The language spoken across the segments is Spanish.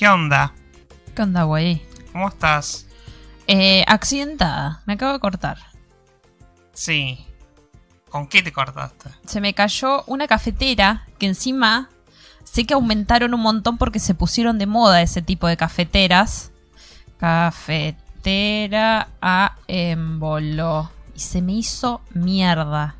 ¿qué onda? ¿Qué onda, güey? ¿Cómo estás? Eh, accidentada. Me acabo de cortar. Sí. ¿Con qué te cortaste? Se me cayó una cafetera que encima sé que aumentaron un montón porque se pusieron de moda ese tipo de cafeteras. Cafetera a émbolo. Y se me hizo mierda.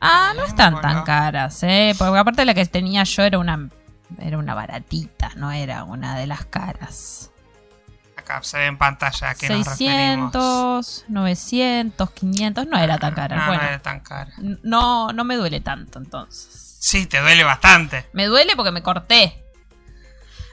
Ah, no están tan caras, eh. Porque aparte la que tenía yo era una. Era una baratita, no era una de las caras. Acá se ve en pantalla a qué nos referimos. 600, 900, 500, no era tan cara. No, bueno, no era tan cara. no, no me duele tanto entonces. Sí, te duele bastante. Me duele porque me corté.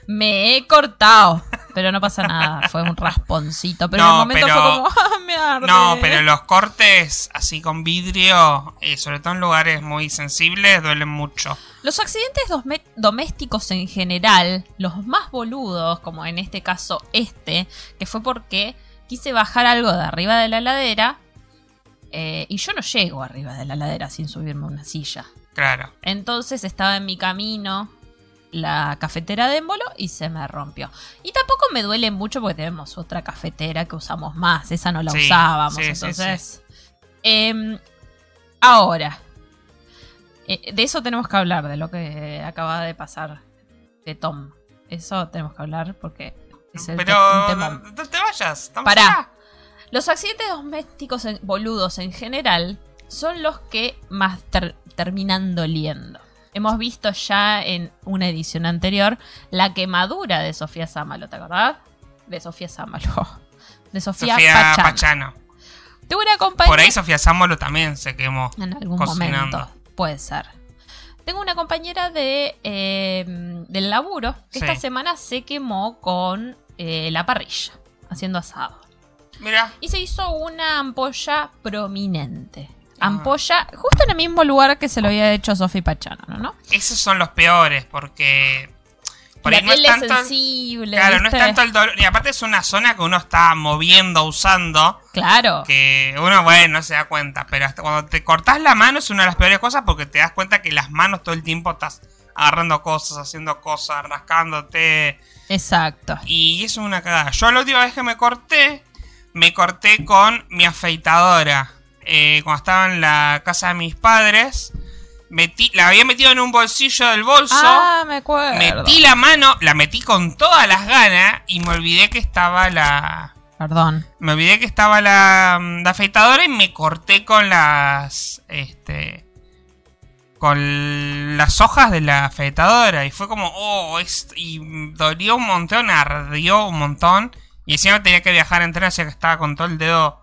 Me he cortado. Pero no pasa nada. Fue un rasponcito. Pero en el momento pero- fue como. ¡Ah, me arde! No, pero los cortes así con vidrio, eh, sobre todo en lugares muy sensibles, duelen mucho. Los accidentes domésticos en general, los más boludos, como en este caso este, que fue porque quise bajar algo de arriba de la ladera. eh, y yo no llego arriba de la ladera sin subirme una silla. Claro. Entonces estaba en mi camino la cafetera de émbolo y se me rompió. Y tampoco me duele mucho porque tenemos otra cafetera que usamos más. Esa no la Sí, usábamos. sí, sí, entonces. Em, ahora. eh, de eso tenemos que hablar, de lo que acaba de pasar de Tom. Eso tenemos que hablar porque es el Pero temón. no, no te vayas. Pará. Los accidentes domésticos en- boludos en general son los que más ter- terminan doliendo. Hemos visto ya en una edición anterior la quemadura de Sofía Sámalo, ¿te acordás? De Sofía Sámalo. De Sofía, Sofía Pachano. Pachano. Tengo una compañera. Por ahí Sofía Sámolo también se quemó. En algún cocinando. momento. Puede ser. Tengo una compañera de eh, del laburo que Sí. esta semana se quemó con eh, la parrilla, haciendo asado. Mira, Y se hizo una ampolla prominente. Ampolla justo en el mismo lugar que se lo había hecho Sofi Pachano, ¿no? esos son los peores porque... Por la ahí no es tanto... sensible. Claro, no es tanto el dolor. Y aparte es una zona que uno está moviendo, usando. Claro. que uno, bueno, no se da cuenta, pero hasta cuando te cortás la mano es una de las peores cosas porque te das cuenta que las manos todo el tiempo estás agarrando cosas, haciendo cosas, rascándote, Exacto. y eso es una cagada. Yo la última vez que me corté, me corté con mi afeitadora. Eh, cuando estaba en la casa de mis padres, metí, la había metido en un bolsillo del bolso. Ah, me acuerdo. Metí la mano, la metí con todas las ganas y me olvidé que estaba la, Perdón. me olvidé que estaba la, la afeitadora y me corté con las. Este. Con las hojas de la afeitadora. Y fue como, oh, es, y dolió un montón, ardió un montón. Y encima tenía que viajar en tren, así que estaba con todo el dedo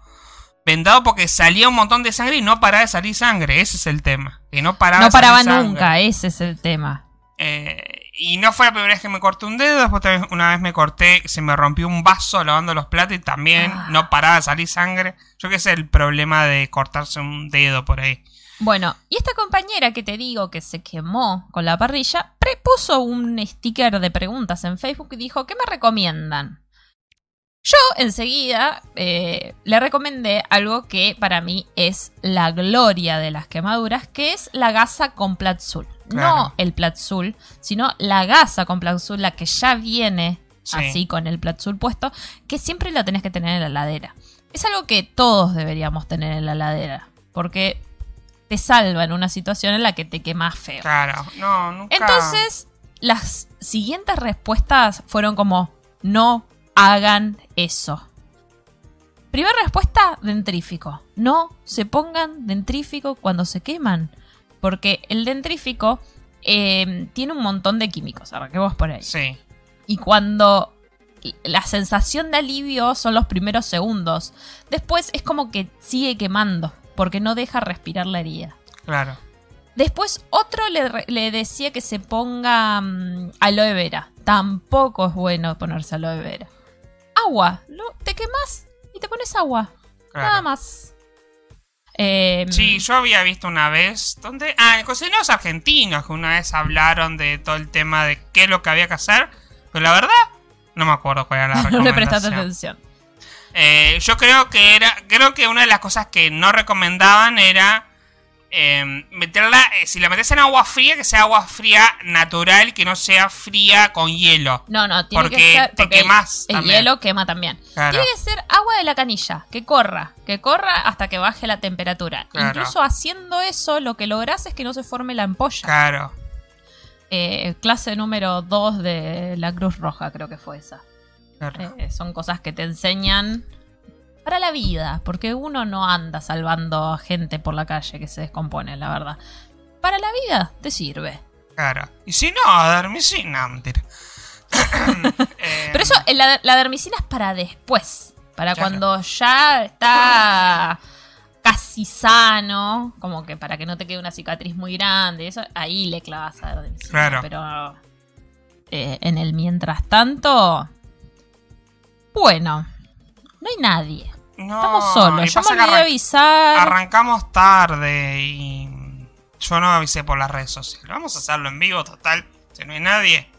vendado porque salía un montón de sangre y no paraba de salir sangre. Ese es el tema. Que no paraba No salir paraba sangre. nunca, ese es el tema. Eh, y no fue la primera vez que me corté un dedo, después una vez me corté, se me rompió un vaso lavando los platos y también Ah. no paraba de salir sangre. Yo que sé el problema de cortarse un dedo por ahí. Bueno, y esta compañera que te digo que se quemó con la parrilla, pre- puso un sticker de preguntas en Facebook y dijo, ¿qué me recomiendan? Yo enseguida eh, le recomendé algo que para mí es la gloria de las quemaduras, que es la gasa con Platzul. No el Platzul, sino la gasa con Platzul, la que ya viene Sí. así con el Platzul puesto, que siempre lo tenés que tener en la ladera. Es algo que todos deberíamos tener en la ladera, porque te salva en una situación en la que te quemas feo. Claro, no, nunca. Entonces, las siguientes respuestas fueron como, no hagan eso. Primera respuesta, dentrífico. No se pongan dentrífico cuando se queman. Porque el dentrífico eh, tiene un montón de químicos. Arranquemos por ahí. Sí, Y cuando la sensación de alivio son los primeros segundos. Después es como que sigue quemando. Porque no deja respirar la herida. claro. Después otro le decía que se ponga mm, aloe vera. Tampoco es bueno ponerse aloe vera. Agua. Te quemas y te pones agua. claro. Nada más. Eh, Sí, yo había visto una vez donde. Ah, cocineros argentinos que una vez hablaron de todo el tema de qué es lo que había que hacer. Pero la verdad, no me acuerdo cuál era la no le prestaste recomendación. atención. Eh, yo creo que era. Creo que una de las cosas que no recomendaban era eh, meterla, eh, si la metes en agua fría, que sea agua fría natural, que no sea fría con hielo. No, no, tiene Porque que ser. te porque el- quemás El, también. hielo quema también. Claro. Tiene que ser agua de la canilla, que corra, que corra hasta que baje la temperatura. Claro. Incluso haciendo eso, lo que lográs es que no se forme la ampolla. Claro. Eh, clase número 2 de la Cruz Roja, creo que fue esa. claro. Eh, son cosas que te enseñan para la vida, porque uno no anda salvando a gente por la calle que se descompone, la verdad. Para la vida te sirve. Claro. Y si no, dermicina, mentira. Eh, Pero eso, eh, la, la dermicina es para después. Para Claro. cuando ya está casi sano. Como que para que no te quede una cicatriz muy grande. Eso, ahí le clavas a dermicina. Claro. Pero eh, en el mientras tanto. Bueno. No hay nadie. no, Estamos solos. Yo me olvidé arran- avisar. Arrancamos tarde y yo no avisé por las redes sociales. Vamos a hacerlo en vivo, total. Si no hay nadie.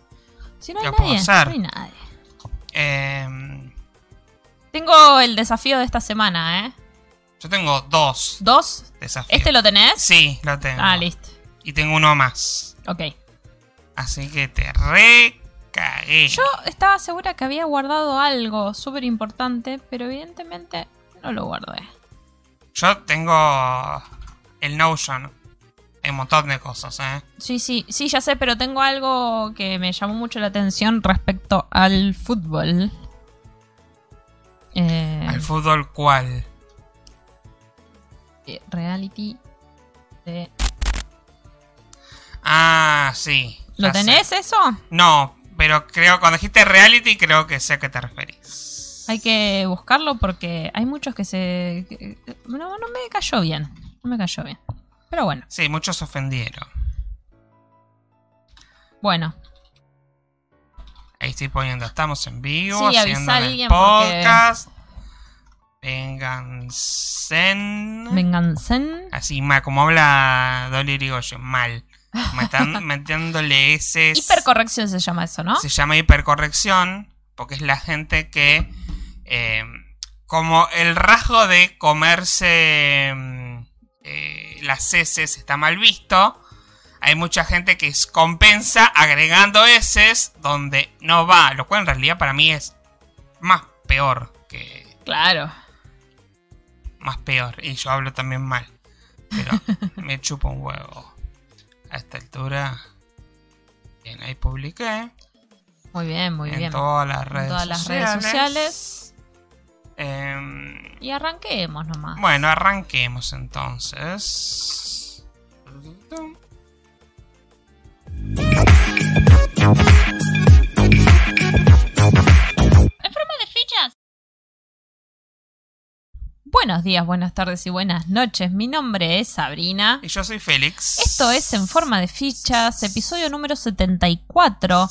si no hay nadie, hacer. no hay nadie. Eh, Tengo el desafío de esta semana, ¿eh? yo tengo dos Dos. desafíos. ¿Este lo tenés? Sí, lo tengo. Ah, listo. Y tengo uno más. Ok. Así que te Yo estaba segura que había guardado algo súper importante, pero evidentemente no lo guardé. Yo tengo el Notion. Hay un montón de cosas, ¿eh? Sí, sí, sí, ya sé, pero tengo algo que me llamó mucho la atención respecto al fútbol. Eh, Al fútbol, ¿cuál? eh, reality. de- Ah, sí. ¿Lo sé. tenés eso? No, pero creo, cuando dijiste reality, creo que sé a qué te referís. Hay que buscarlo porque hay muchos que se... que- no, no me cayó bien. No me cayó bien. Pero bueno, Sí, muchos se ofendieron. bueno. Ahí estoy poniendo, estamos en vivo, Sí, avisa haciendo a el alguien porque- podcast. Vengansen. Vengancen. Así mal, como habla Dolly Irigoyen, mal. Metan- metiéndole S. Hipercorrección se llama eso, ¿no? Se llama hipercorrección, porque es la gente que, eh, como el rasgo de comerse mm, eh, las heces está mal visto, hay mucha gente que compensa agregando heces donde no va, lo cual en realidad para mí es más peor que Claro. más peor. Y yo hablo también mal. Pero me chupo un huevo. A esta altura. Bien, ahí publiqué. Muy bien, muy en bien. todas las En redes todas las sociales. redes sociales. Em, Y arranquemos nomás. bueno, arranquemos entonces. Buenos días, buenas tardes y buenas noches. Mi nombre es Sabrina. Y yo soy Félix. Esto es En Forma de Fichas, episodio número 74.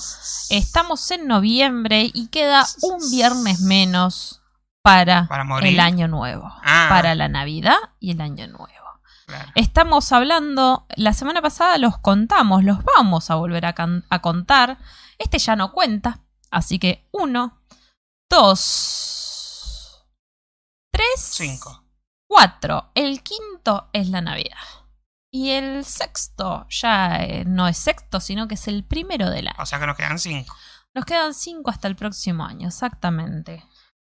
Estamos en noviembre y queda un viernes menos para, el año nuevo. Ah. Para la Navidad y el año nuevo. Claro. Estamos hablando, la semana pasada los contamos, los vamos a volver a contar. Este ya no cuenta, así que uno, dos, tres, Cinco. cuatro. El quinto es la Navidad. Y el sexto ya eh, no es sexto, sino que es el primero del año. O sea que nos quedan cinco. Nos quedan cinco hasta el próximo año, exactamente.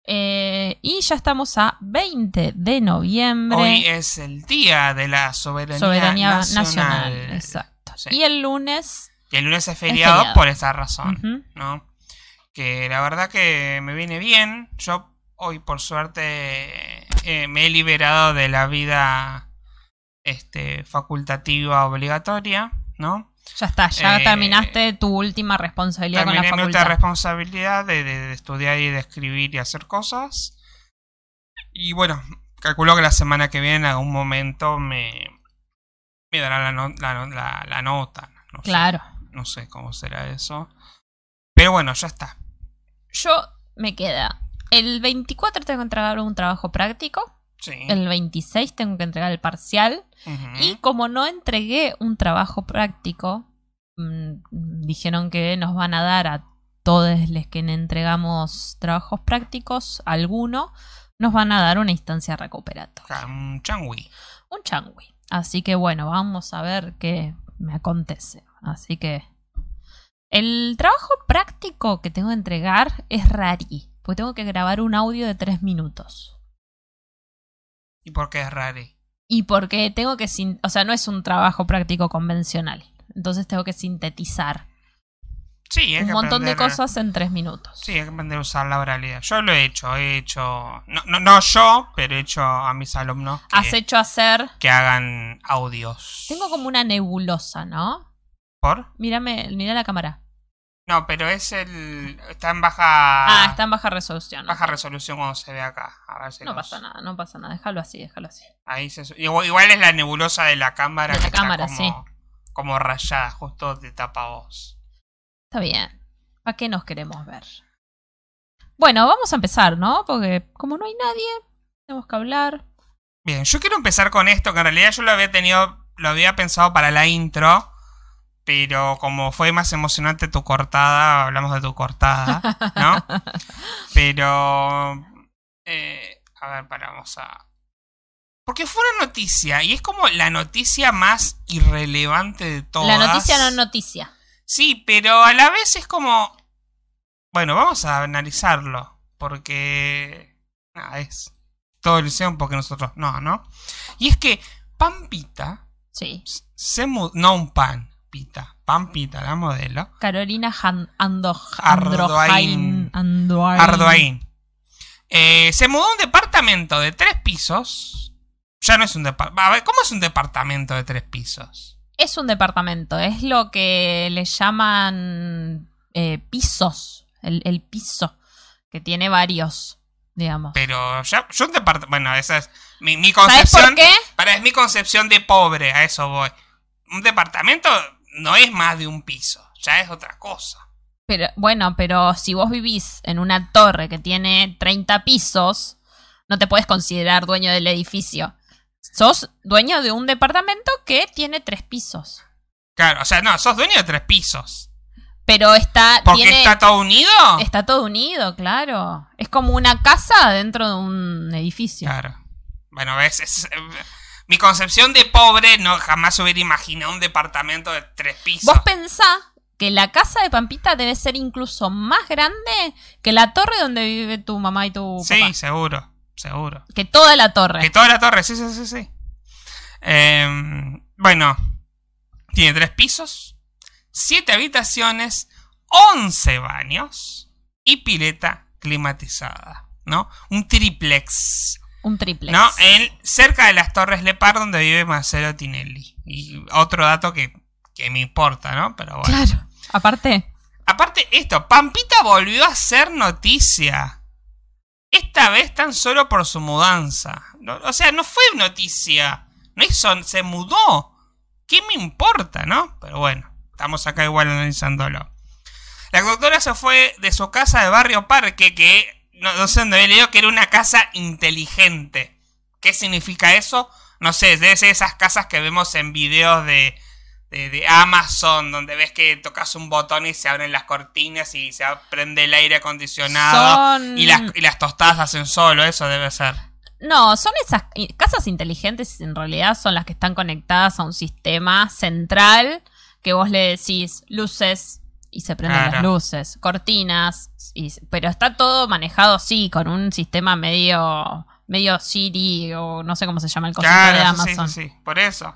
Eh, y ya estamos a 20 de noviembre. Hoy es el día de la soberanía, Soberanía nacional. nacional. Exacto. Sí. Y el lunes. Y el lunes es feriado, feriado. por esa razón. ¿no? Que la verdad que me viene bien. Yo hoy por suerte eh, me he liberado de la vida este, facultativa obligatoria, ¿no? Ya está, ya Eh, terminaste tu última responsabilidad con Terminé la mi otra facultad. responsabilidad de, de- de estudiar y de escribir y hacer cosas. Y bueno, calculo que la semana que viene en algún momento me, me dará la, no- la, no- la- la nota. No sé. Claro. no sé cómo será eso. Pero bueno, ya está. Yo me queda. El 24 tengo que entregar un trabajo práctico. Sí. El 26 tengo que entregar el parcial. Y como no entregué un trabajo práctico, mm, dijeron que nos van a dar a todos los que entregamos trabajos prácticos, alguno, nos van a dar una instancia recuperatoria. Un changui. Un changui. Así que bueno, vamos a ver qué me acontece. Así que el trabajo práctico que tengo que entregar es rari, porque tengo que grabar un audio de tres minutos. ¿Y por qué es rari? Y porque tengo que, sin- o sea, no es un trabajo práctico convencional. Entonces tengo que sintetizar Sí, hay un que montón de cosas en tres minutos. Sí, hay que aprender a usar la oralidad. Yo lo he hecho, he hecho. No, no, no yo, pero he hecho a mis alumnos que, Has hecho hacer. que hagan audios. Tengo como una nebulosa, ¿no? ¿Por? Mírame, mira la cámara. No, pero es el. Está en baja. Ah, está en baja resolución. baja resolución cuando se ve acá. A ver si No los- pasa nada, no pasa nada. Déjalo así, déjalo así. Ahí se. Igual, igual es la nebulosa de la cámara. De la que está cámara, como, sí. Como rayada, justo de tapa voz. Está bien. ¿Para qué nos queremos ver? Bueno, vamos a empezar, ¿no? Porque como no hay nadie, tenemos que hablar. Bien, yo quiero empezar con esto, que en realidad yo lo había tenido, lo había pensado para la intro, pero como fue más emocionante tu cortada, hablamos de tu cortada, ¿no? Pero, eh, a ver, para, vamos a... Porque fue una noticia, y es como la noticia más irrelevante de todas. La noticia no es noticia. Sí, pero a la vez es como... Bueno, vamos a analizarlo, porque... Nada, es todo el liceo porque nosotros no, ¿no? Y es que Pampita Sí. se mudó... No un pan, pita. Pampita, la modelo. Carolina Han- Ando Ardoain. Ardoain. Eh, se mudó a un departamento de tres pisos. Ya no es un departamento. ¿cómo es un departamento de tres pisos? Es un departamento, es lo que le llaman eh, pisos. El, el piso, que tiene varios, digamos. Pero ya, yo un departamento. Bueno, esa es mi, mi ¿Sabes concepción. por qué? Para, es mi concepción de pobre, a eso voy. Un departamento no es más de un piso, ya es otra cosa. Pero, bueno, pero si vos vivís en una torre que tiene 30 pisos, no te puedes considerar dueño del edificio. Sos dueño de un departamento que tiene tres pisos. Claro, o sea, no, sos dueño de tres pisos. Pero está. ¿Porque tiene- está todo unido? está todo unido, claro. Es como una casa dentro de un edificio. Claro. Bueno, ves, es- mi concepción de pobre no jamás hubiera imaginado un departamento de tres pisos. Vos pensá que la casa de Pampita debe ser incluso más grande que la torre donde vive tu mamá y tu sí, papá. seguro, seguro. Que toda la torre. Que toda la torre, sí, sí, sí, sí. Em, bueno, tiene tres pisos, siete habitaciones, once baños y pileta climatizada, ¿no? Un triplex, Un triple. ¿no? En, cerca de las Torres Lepar donde vive Marcelo Tinelli. Y otro dato que, que me importa, ¿no? Pero bueno. Claro. Aparte, Aparte, esto, Pampita volvió a ser noticia. Esta vez tan solo por su mudanza. No- o sea, no fue noticia. No hizo, se mudó. ¿Qué me importa, no? Pero bueno, estamos acá igual analizándolo. La doctora se fue de su casa de Barrio Parque, que no, no sé dónde había leído que era una casa inteligente. ¿Qué significa eso? No sé, debe ser esas casas que vemos en videos de, de, de Amazon, donde ves que tocas un botón y se abren las cortinas y se prende el aire acondicionado son. y, las, y las tostadas hacen solo, eso debe ser. No, son esas casas inteligentes, en realidad son las que están conectadas a un sistema central que vos le decís luces y se prenden las luces, cortinas, y, pero está todo manejado, sí, con un sistema medio medio Siri o no sé cómo se llama el cosito de Claro, Amazon. sí, sí, por eso.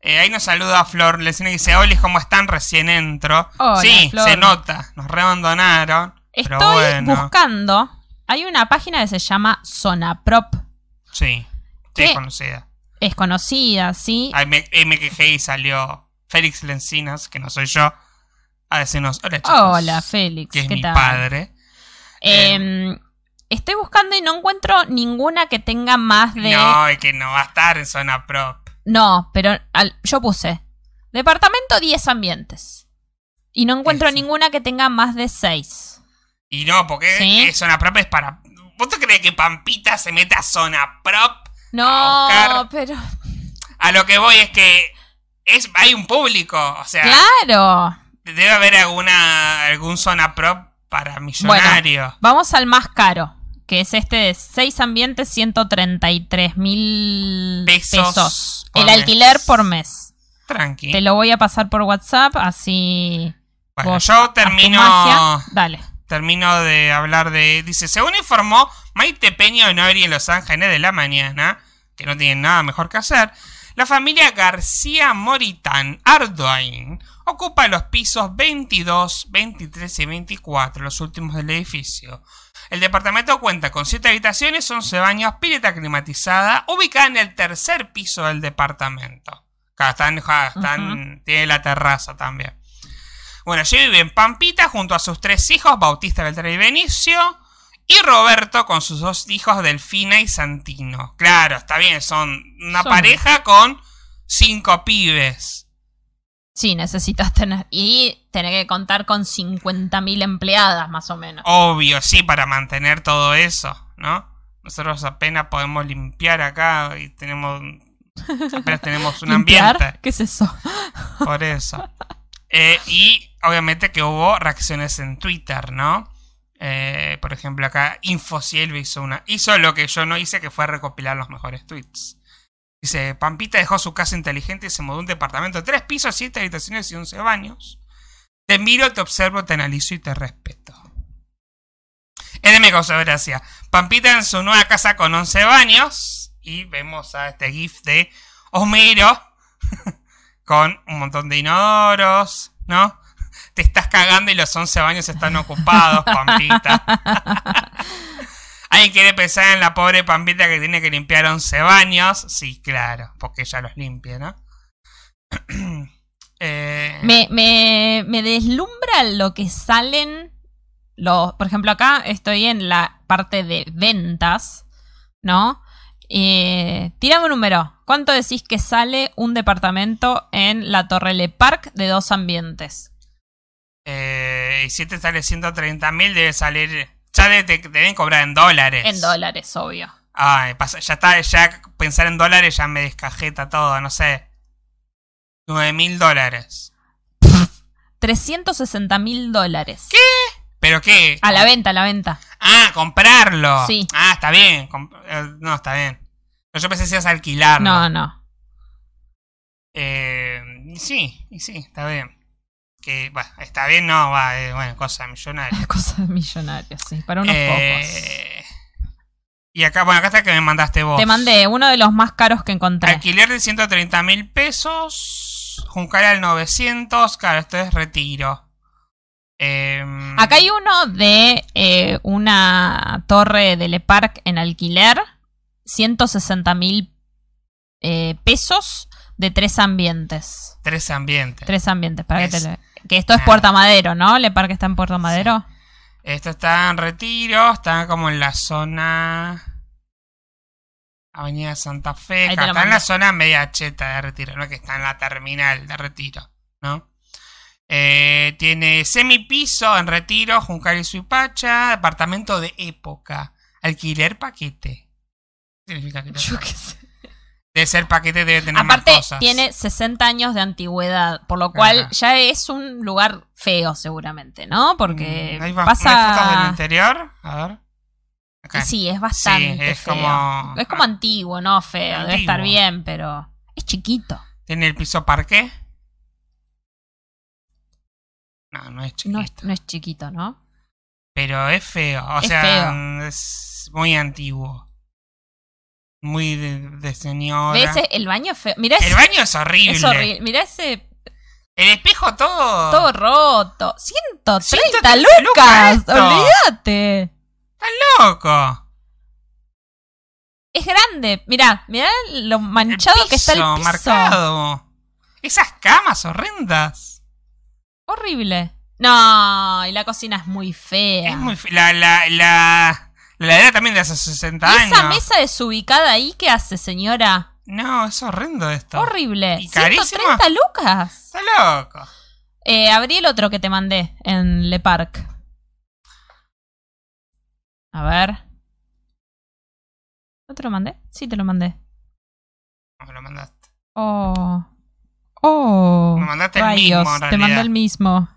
Eh, ahí nos saluda Flor, le dice, Oli, ¿cómo están? Recién entro. Hola, sí, Flor. se nota, nos reabandonaron. Estoy pero bueno, buscando, hay una página que se llama Sonaprop, sí, sí, ¿Qué? conocida. es conocida, ¿sí? Ahí me, ahí me quejé y salió Félix Lencinas, que no soy yo, a decirnos, hola chicos. Hola, Félix, Que es ¿qué mi tal? padre. Em, estoy buscando y no encuentro ninguna que tenga más de... No, es que no va a estar en zona prop. No, pero al- yo puse departamento 10 ambientes. Y no encuentro Eso. ninguna que tenga más de 6. Y no, porque ¿Sí? zona prop es para... ¿Vos te crees que Pampita se mete a zona prop? No, A pero... A lo que voy es que es, hay un público, o sea, Claro. Debe haber alguna algún zona prop para millonario. Vamos al más caro, que es este de 6 ambientes, 133 mil Pesos El mes. alquiler por mes. Tranqui. Te lo voy a pasar por WhatsApp, así. Bueno, vos yo termino. magia. Dale. Termino de hablar de. Dice: Según informó Maite Peña Honori en Los Ángeles de la mañana, que no tienen nada mejor que hacer, la familia García Moritán Ardoain ocupa los pisos 22, 23 y 24, los últimos del edificio. El departamento cuenta con 7 habitaciones, 11 baños, pileta climatizada, ubicada en el tercer piso del departamento. Están, están- tiene la terraza también. Bueno, allí vive en Pampita junto a sus tres hijos, Bautista, Beltrán y Benicio, y Roberto con sus dos hijos, Delfina y Santino. Claro, está bien, son una Son- pareja con cinco pibes. Sí, necesitas tener. Y tener que contar con 50.000 empleadas, más o menos. Obvio, sí, para mantener todo eso, ¿no? Nosotros apenas podemos limpiar acá y tenemos... Apenas tenemos un ambiente. ¿Qué es eso? Por eso. Eh, y obviamente que hubo reacciones en Twitter, ¿no? Eh, por ejemplo, acá Infociel hizo una. Hizo lo que yo no hice, que fue recopilar los mejores tweets. Dice: Pampita dejó su casa inteligente y se mudó a un departamento de tres pisos, siete habitaciones y 11 baños. Te miro, te observo, te analizo y te respeto. Él me causó gracia. Pampita en su nueva casa con 11 baños. Y vemos a este GIF de Homero con un montón de inodoros, ¿no? Te estás cagando y los 11 baños están ocupados, Pampita. ¿Alguien quiere pensar en la pobre Pampita que tiene que limpiar 11 baños? Sí, claro, porque ella los limpia, ¿no? Eh, Me, me, me deslumbra lo que salen los. Por ejemplo, acá estoy en la parte de ventas, ¿no? Eh, tírame un número. ¿Cuánto decís que sale un departamento en la Torre Le Parc de dos ambientes? eh, y si te sale 130 mil, debe salir. Ya te, te deben cobrar en dólares. En dólares, obvio. Ay, ya está, ya pensar en dólares ya me descajeta todo, no sé. 9 mil dólares. 360 mil dólares. ¿Pero qué? A la venta, a la venta. Ah, comprarlo. Sí. Ah, está bien. eh, no, está bien. Pero yo pensé que ibas a alquilarlo. No, no. Eh, sí, sí, está bien. Que, bueno, está bien, no, va, eh, bueno, cosa millonaria. Cosas de millonarios, sí. Para unos pocos. Eh, y acá, bueno, acá está que me mandaste vos. Te mandé uno de los más caros que encontré. Alquiler de 130 mil pesos. Juncal al 900. Claro, esto es retiro. Em, Acá hay uno de eh, una torre de Le Parc en alquiler. 160 mil eh, pesos de tres ambientes. Tres ambientes. Tres ambientes, para que te lo- Que esto es Ah. Puerto Madero, ¿no? Le Parc está en Puerto Madero. Esto está en retiro. Está como en la zona. Avenida Santa Fe. Acá está en la zona media cheta de retiro. No es que está en la terminal de retiro. ¿No? Eh, tiene semipiso en retiro. Juncal y Suipacha. Departamento de época. Alquiler paquete. ¿Qué significa que Yo qué sé. Debe ser paquete, debe tener Aparte, más cosas. tiene 60 años de antigüedad, por lo cual Ajá. ya es un lugar feo, seguramente, ¿no? Porque Mm, ¿Hay, pasa. ¿no hay fotos del interior? A ver. Sí, es bastante Sí, es feo. como- Es como antiguo, no feo. Debe estar bien, pero es chiquito. ¿Tiene el piso parqué? No, no es chiquito. No es, no es chiquito, ¿no? Pero es feo. O Es sea, feo. es muy antiguo. Muy de, de señora. ¿Ves? El baño es feo. Mirá El ese. baño es horrible. Es horrible. Mirá ese El espejo todo. todo roto. 130, 130 lucas. lucas. Olvídate. Está loco. Es grande. Mirá, mirá lo manchado que está el piso marcado. Esas camas horrendas. Horrible. No, y la cocina es muy fea. Es muy fe- la, la, la, la heladera también de hace 60 ¿Y años. esa mesa desubicada ahí qué hace, señora? No, es horrendo esto. Horrible. ¿Y carísimo? 130 lucas. Está loco. Eh, abrí el otro que te mandé en Le Parc. A ver. ¿No te lo mandé? Sí, te lo mandé. No me lo mandaste. Oh. Oh. Me mandaste el mismo, en Te mandé el mismo.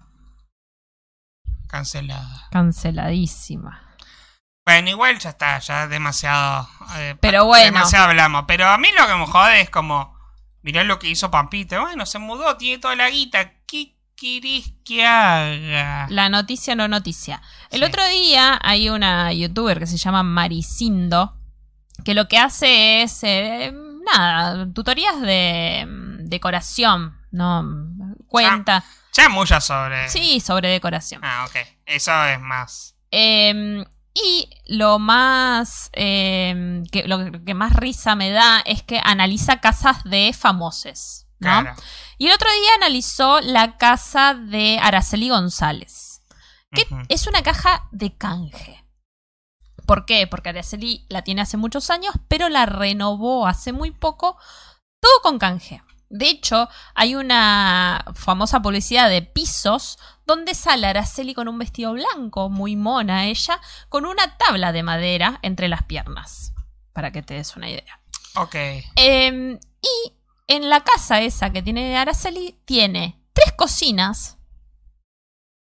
Cancelada. Canceladísima. Bueno, igual ya está, ya demasiado. eh, Pero bueno. Demasiado hablamos. Pero a mí lo que me jode es como. Mirá lo que hizo Pampita. Bueno, se mudó, tiene toda la guita. ¿Qué querés que haga? La noticia no noticia. El Sí. otro día hay una youtuber que se llama Maricindo, que lo que hace es, eh, nada, tutorías de mm, decoración, ¿no? Cuenta. Ya mucho sobre. Sí, sobre decoración. Ah, ok. Eso es más. Eh, y lo más eh, que, lo que más risa me da es que analiza casas de famosos, ¿no? Claro. Y el otro día analizó la casa de Araceli González, que es una caja de canje. ¿Por qué? Porque Araceli la tiene hace muchos años, pero la renovó hace muy poco, todo con canje. De hecho, hay una famosa publicidad de pisos donde sale Araceli con un vestido blanco, muy mona ella, con una tabla de madera entre las piernas. Para que te des una idea. Ok. Eh, y en la casa esa que tiene Araceli, tiene tres cocinas,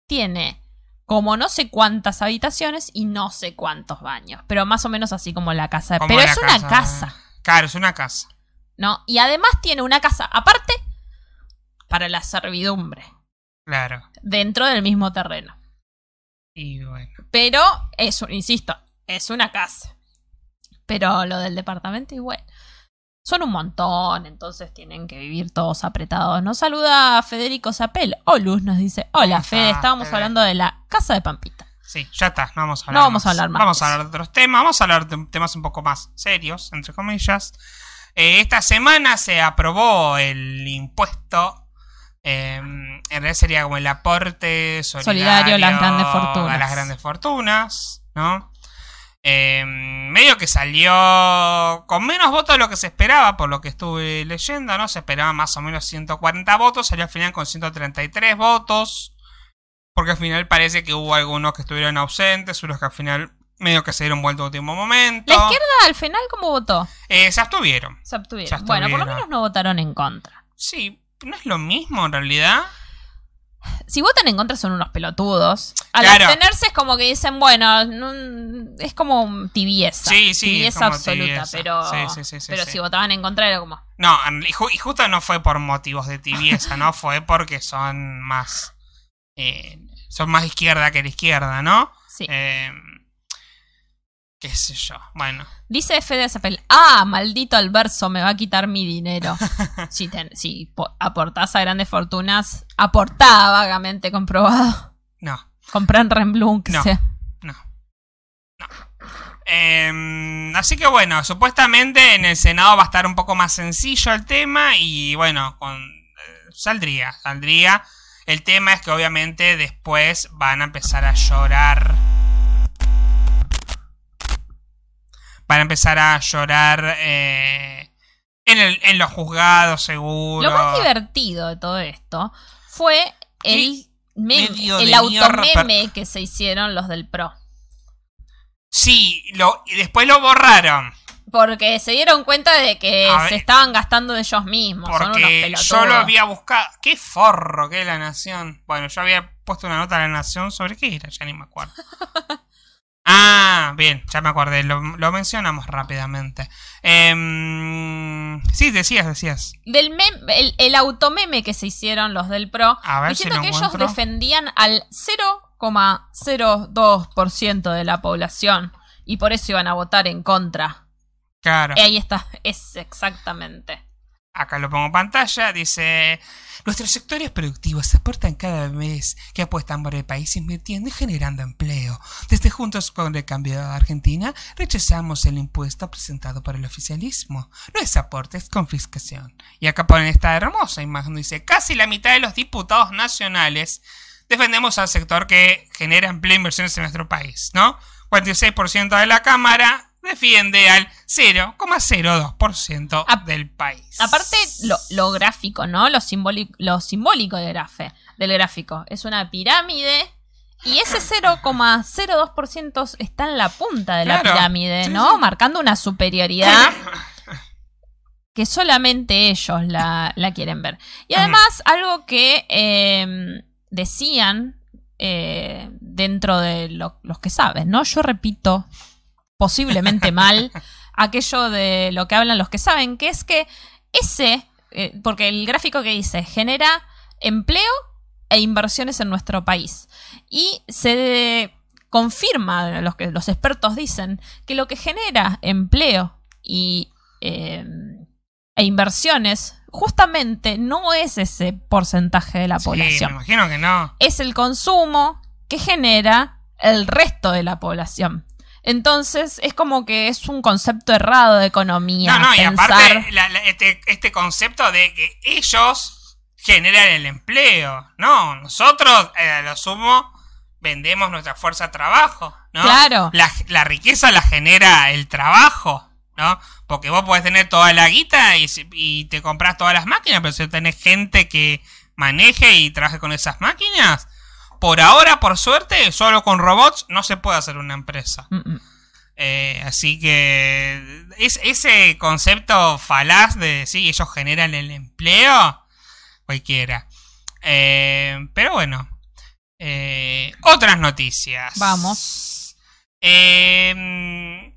tiene como no sé cuántas habitaciones y no sé cuántos baños, pero más o menos así como la casa. Como pero la es una casa, Claro, es una casa. ¿no? Y además tiene una casa aparte para la servidumbre, Claro. dentro del mismo terreno. Y bueno. Pero, eso, insisto, es una casa. Pero lo del departamento, igual. Son un montón, entonces tienen que vivir todos apretados. Nos saluda Federico Zapel. O Luz nos dice: Hola, ¿Cómo Fede. Estábamos Fede? hablando de la casa de Pampita. Sí, ya está, no vamos a hablar No vamos a hablar más Vamos a hablar de otros temas, vamos a hablar de temas un poco más serios, entre comillas. Eh, esta semana se aprobó el impuesto, eh, en realidad sería como el aporte solidario, las grandes fortunas. A las grandes fortunas, ¿no? Eh, medio que salió con menos votos de lo que se esperaba, por lo que estuve leyendo, ¿no? Se esperaba más o menos 140 votos, salió al final con 133 votos. Porque al final parece que hubo algunos que estuvieron ausentes, unos que al final medio que se dieron vuelta a último momento. La izquierda al final, ¿cómo votó? Eh, se abstuvieron. Se abstuvieron. Se Bueno, por lo abstuvieron. menos no votaron en contra. Sí, no es lo mismo en realidad. Si votan en contra son unos pelotudos. Al Claro. abstenerse es como que dicen, bueno, no- es como tibieza. Sí, sí, Tibieza como absoluta, tibieza. pero, Sí, sí, sí, sí, pero si votaban en contra era como... No, y justo no fue por motivos de tibieza, ¿no? Fue porque son más. eh, son más izquierda que la izquierda, ¿no? Sí. Eh, qué sé yo. Bueno. Dice Fede Zapel, ah, maldito Alverso, me va a quitar mi dinero. si, ten- si po- aportás a grandes fortunas, aportá vagamente comprobado. No, Comprá en Remblum, que No. sea. no. No. Eh, así que bueno, supuestamente en el Senado va a estar un poco más sencillo el tema y bueno, con, eh, saldría, saldría. El tema es que obviamente después van a empezar a llorar. Van a empezar a llorar eh, en, el- en los juzgados, seguro. Lo más divertido de todo esto fue el, el automeme que se hicieron los del PRO. Sí, lo, y después lo borraron. Porque se dieron cuenta de que A se ver. estaban gastando de ellos mismos. Son unos Porque pelotudos. yo lo había buscado. Qué forro que es la nación. Bueno, yo había puesto una nota a la nación sobre qué era, ya ni me acuerdo. ah, bien, ya me acordé. Lo, lo mencionamos rápidamente. Em, sí, decías, decías. Del mem- el, el automeme que se hicieron los del PRO, A ver si diciendo que ellos defendían al 0,02% de la población y por eso iban a votar en contra. Claro. Y ahí está, es exactamente. Acá lo pongo en pantalla. Dice. Nuestros sectores productivos aportan cada vez que apuestan por el país invirtiendo y generando empleo. Desde Juntos con el Cambio de Argentina rechazamos el impuesto presentado por el oficialismo. No es aporte, es confiscación. Y acá ponen esta hermosa imagen. Dice, casi la mitad de los diputados nacionales defendemos al sector que genera empleo e inversiones en nuestro país, ¿no? 46% de la Cámara defiende al 0,02% Ap- del país. Aparte, lo, lo gráfico, ¿no? Lo, simbólico lo simbólico del, grafe- del gráfico. Es una pirámide. Y ese 0,02% está en la punta de la Claro, pirámide, sí, ¿no? sí. Marcando una superioridad que solamente ellos la, la quieren ver. Y además, algo que eh, decían eh, dentro de lo- los que saben, ¿no? Yo repito, posiblemente mal, aquello de lo que hablan los que saben, que es que ese, eh, porque el gráfico que dice, genera empleo e inversiones en nuestro país. Y se confirma, los, que, los expertos dicen, que lo que genera empleo y, eh, e inversiones justamente no es ese porcentaje de la Sí, población me imagino que no. es el consumo que genera el resto de la población. Entonces es como que es un concepto errado de economía. No, no, y aparte la- la- este, este concepto de que ellos generan el empleo. No, nosotros eh, a lo sumo vendemos nuestra fuerza de trabajo, ¿no? Claro. La, la riqueza la genera el trabajo, ¿no? Porque vos podés tener toda la guita y, si- y te compras todas las máquinas, pero si tenés gente que maneje y trabaje con esas máquinas, por ahora, por suerte, solo con robots no se puede hacer una empresa. Mm, mm. Eh, así que es, ese concepto falaz de sí, ellos generan el empleo, cualquiera. Eh, pero bueno, eh, otras noticias. Vamos. El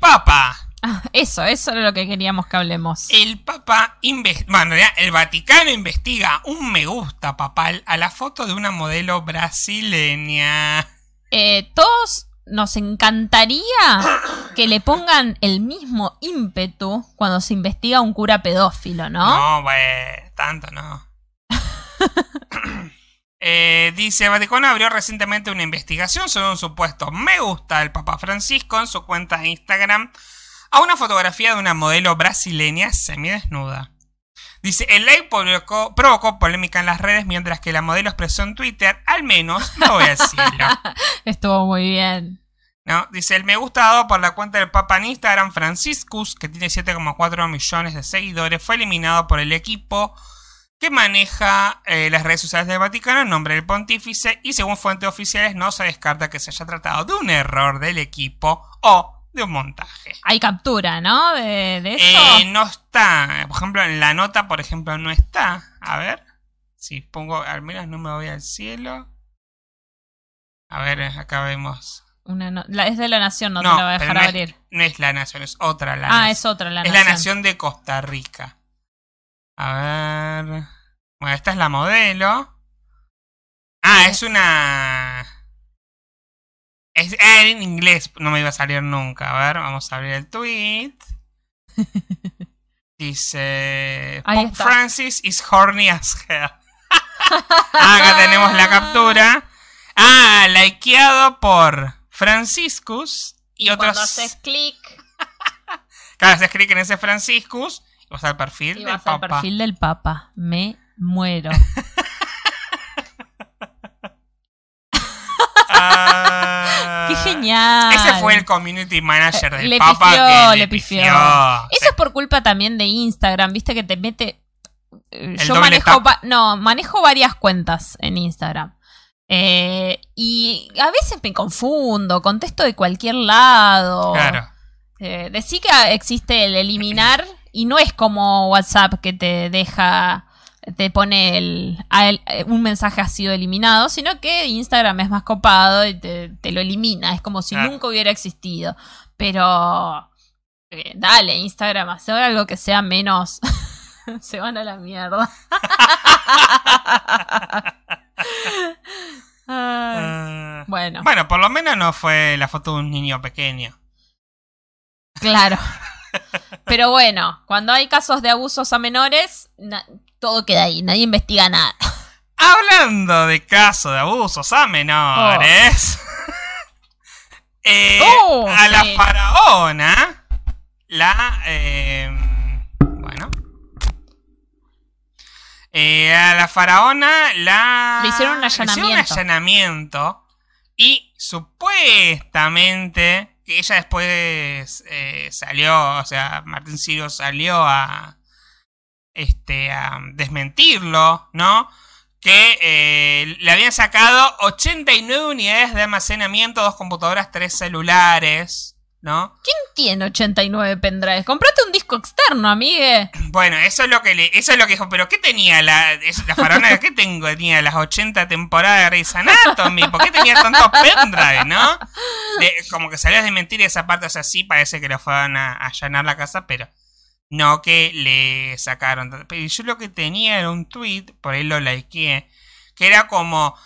Papa. Ah, eso, eso era lo que queríamos que hablemos. El Papa inves- bueno, en realidad, el Vaticano investiga un me gusta papal a la foto de una modelo brasileña. Eh, todos nos encantaría que le pongan el mismo ímpetu cuando se investiga un cura pedófilo, ¿no? No, pues, tanto no. Eh, dice, Vaticano abrió recientemente una investigación sobre un supuesto me gusta del Papa Francisco en su cuenta de Instagram a una fotografía de una modelo brasileña semidesnuda. Dice, el like provocó, provocó polémica en las redes mientras que la modelo expresó en Twitter, al menos me voy al cielo. Estuvo muy bien. ¿No? Dice, el me gusta dado por la cuenta del Papa en Instagram, Franciscus, que tiene 7,4 millones de seguidores, fue eliminado por el equipo que maneja eh, las redes sociales del Vaticano en nombre del pontífice y según fuentes oficiales no se descarta que se haya tratado de un error del equipo o de un montaje. Hay captura, ¿no? De, de eso. Eh, no está, por ejemplo, en la nota, por ejemplo, no está. A ver, si pongo, al menos no me voy al cielo. A ver, acá vemos. Una no- la- es de la nación, no, No, te la va a dejar no es- abrir. No es la nación, es otra la Ah, nación. es otra la es nación. la nación de Costa Rica. A ver. Bueno, esta es la modelo. Ah, es una. Es ah, en inglés, no me iba a salir nunca. A ver, vamos a abrir el tweet. Dice. Pope. Francis is horny as hell. Ah, Acá tenemos la captura. Ah, likeado por Franciscus y, Y otros. cuando haces clic Claro, haces clic en ese Franciscus y vas al perfil y del vas al Papa. perfil del Papa. Me muero. Genial! Ese fue el community manager del Le Papa pifió, que le le pifió. pifió. Eso es por culpa también de Instagram, viste que te mete. eh, El Yo manejo, no, manejo varias cuentas en Instagram. Eh, y a veces me confundo, contesto de cualquier lado. Claro. Eh, decí que existe el eliminar y no es como WhatsApp que te deja, te pone el, eh, un mensaje ha sido eliminado, sino que Instagram es más copado y te, te lo elimina, es como si nunca hubiera existido. Pero eh, dale, Instagram, hace algo que sea menos... Se van a la mierda. Ay, Ah. bueno, Bueno, por lo menos no fue la foto de un niño pequeño. claro. Pero bueno, cuando hay casos de abusos a menores, todo queda ahí, nadie investiga nada. Hablando de casos de abusos a menores. eh, Oh, a la faraona. La. eh, bueno. Eh, a la faraona la. Le hicieron un le hicieron allanamiento. allanamiento. Y supuestamente. Que ella después eh, salió. O sea, Martín Ciro salió a. Este. desmentirlo, ¿no? que eh, le habían sacado 89 unidades de almacenamiento, dos computadoras, tres celulares. ¿no? ¿Quién tiene 89 pendrives? Comprate un disco externo, amigue. Bueno, eso es lo que le, eso es lo que dijo, pero ¿qué tenía la, la faraona? ¿Qué tengo? Tenía las 80 temporadas de Grey's Anatomy, ¿por qué tenía tantos pendrive, no? De- como que salió a desmentir esa parte, o sea, sí parece que lo fueron a, a allanar la casa, pero no que le sacaron. Pero yo lo que tenía era un tweet, por ahí lo likeé, que era como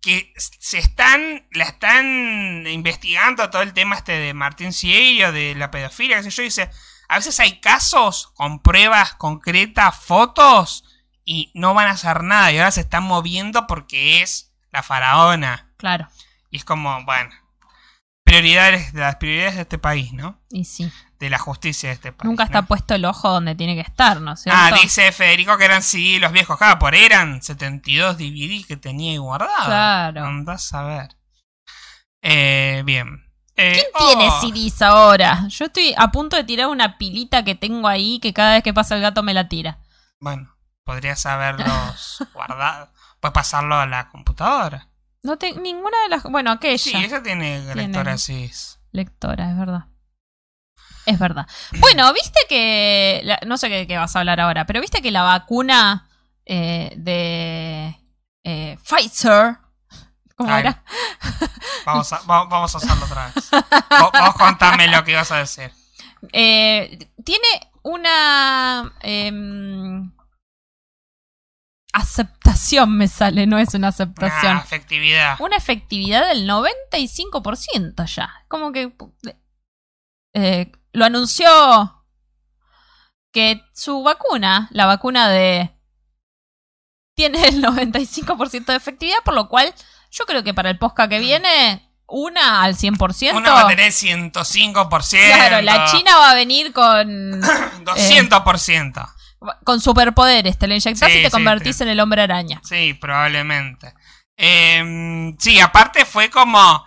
que se están, la están investigando todo el tema este de Martín Cierio, de la pedofilia, qué sé yo, y dice, a veces hay casos con pruebas concretas, fotos, y no van a hacer nada, y ahora se están moviendo porque es la faraona. Claro, Y es como, bueno, prioridades, las prioridades de este país, ¿no? y sí. De la justicia de este país. Nunca está ¿no? puesto el ojo donde tiene que estar, ¿no es cierto? Ah, dice Federico que eran CD los viejos, claro, por ahí eran 72 DVD que tenía ahí guardado. Claro. Andás a ver. Eh, bien. Eh, ¿Quién oh, tiene CDs ahora? Yo estoy a punto de tirar una pilita que tengo ahí que cada vez que pasa el gato me la tira. Bueno, podrías haberlos guardado. Puedes pasarlo a la computadora. No tengo ninguna de las. Bueno, aquella. Sí, ella tiene lectora CDs. Lectora, es verdad. Es verdad. Bueno, viste que. la- no sé qué, qué vas a hablar ahora, pero viste que la vacuna eh, de eh, Pfizer. ¿Cómo era? Vamos a, va- vamos a hacerlo otra vez. Vos, vos contame lo que ibas a decir. Eh, tiene una. em, aceptación me sale, no es una aceptación. Ah, efectividad. una efectividad del 95% ya. Como que eh, lo anunció que su vacuna, la vacuna de... tiene el 95% de efectividad, por lo cual yo creo que para el posca que viene, una al 100%. Uno va a tener 105%. Claro, la China va a venir con, 200%. con superpoderes. Te la inyectás Sí, y te sí, convertís en el hombre araña. Sí, probablemente. Eh, sí, aparte fue como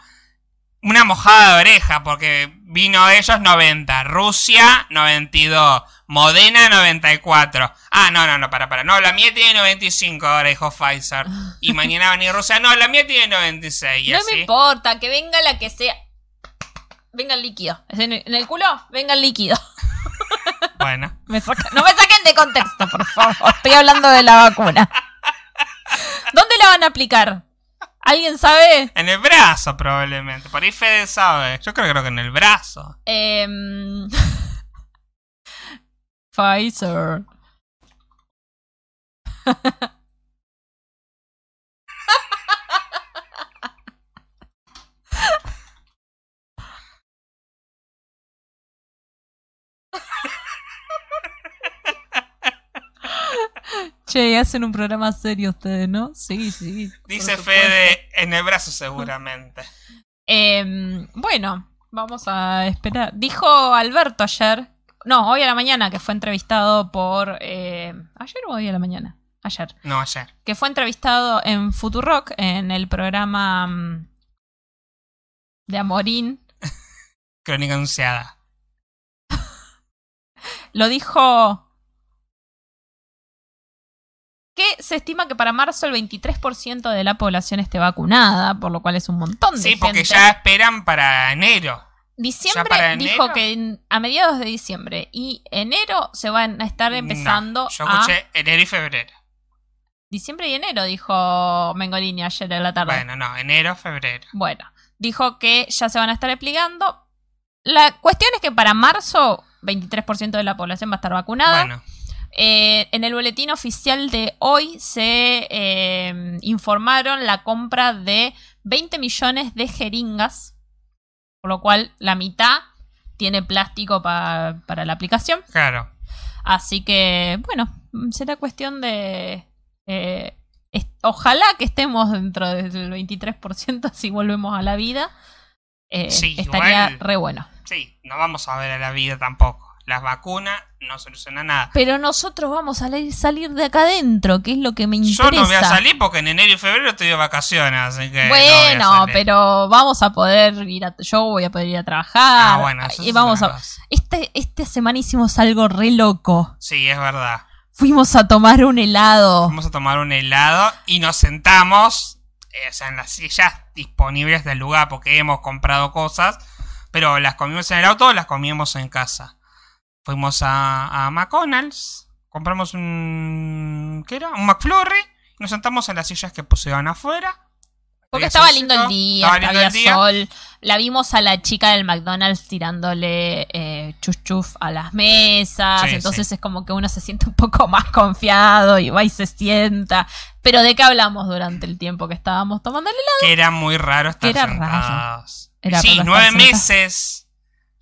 una mojada de oreja, porque vino ellos 90, Rusia 92, Modena 94. Ah, no, no, no, para, para. No, la mía tiene 95 ahora, dijo Pfizer. Y mañana va a venir Rusia. No, la mía tiene 96. Y No así. me importa, que venga la que sea. Venga el líquido. ¿En el, en el culo? Venga el líquido. Bueno. Me saca- no me saquen de contexto, por favor. Estoy hablando de la vacuna. ¿Dónde la van a aplicar? ¿Alguien sabe? En el brazo, probablemente. Por ahí Fede sabe. Yo creo, creo que en el brazo. Em, Pfizer. Che, hacen un programa serio ustedes, ¿no? Sí, sí. Dice. Fede en el brazo, seguramente. Em, bueno, vamos a esperar. Dijo Alberto ayer, no, hoy a la mañana, que fue entrevistado por... eh, ¿Ayer o hoy a la mañana? Ayer. No, ayer. Que fue entrevistado en Futurock, en el programa mm, de Amorín. Crónica anunciada. Lo dijo... Que se estima que para marzo el 23% de la población esté vacunada, por lo cual es un montón de Sí, porque gente. ya esperan para enero. Diciembre para dijo que a mediados de diciembre y enero se van a estar empezando No, yo a escuché enero y febrero. diciembre y enero dijo Mengolini ayer en la tarde. Bueno, no, enero, febrero. Bueno, dijo que ya se van a estar explicando. La cuestión es que para marzo 23% de la población va a estar vacunada. Bueno, Eh, en el boletín oficial de hoy se eh, informaron la compra de 20 millones de jeringas, por lo cual la mitad tiene plástico pa- para la aplicación. claro. Así que, bueno, será cuestión de... eh, ojalá que estemos dentro del 23% si volvemos a la vida. Sí, estaría igual- re bueno. Sí, no vamos a ver a la vida tampoco. Las vacunas no solucionan nada. Pero nosotros vamos a salir de acá adentro, que es lo que me interesa. Yo no voy a salir porque en enero y febrero estoy de vacaciones, así que. no voy a Bueno, pero vamos a poder ir a. Yo voy a poder ir a trabajar. Ah, bueno, eso y vamos a. Este, esta semana hicimos algo re loco. Sí, es verdad. Fuimos a tomar un helado. Vamos a tomar un helado y nos sentamos, eh, o sea, en las sillas disponibles del lugar porque hemos comprado cosas Pero las comimos en el auto o las comíamos en casa. Fuimos a, a McDonald's, compramos un. ¿Qué era? Un McFlurry. y Nos sentamos en las sillas que pusieron afuera. Porque estaba lindo el día, estaba lindo había el día. sol. La vimos a la chica del McDonald's tirándole eh, chuf chuf a las mesas. Sí, entonces sí. es como que uno se siente un poco más confiado y va y se sienta. Pero ¿de qué hablamos durante el tiempo que estábamos tomando el helado? Que era muy raro estar Era raro. Era sí, nueve meses.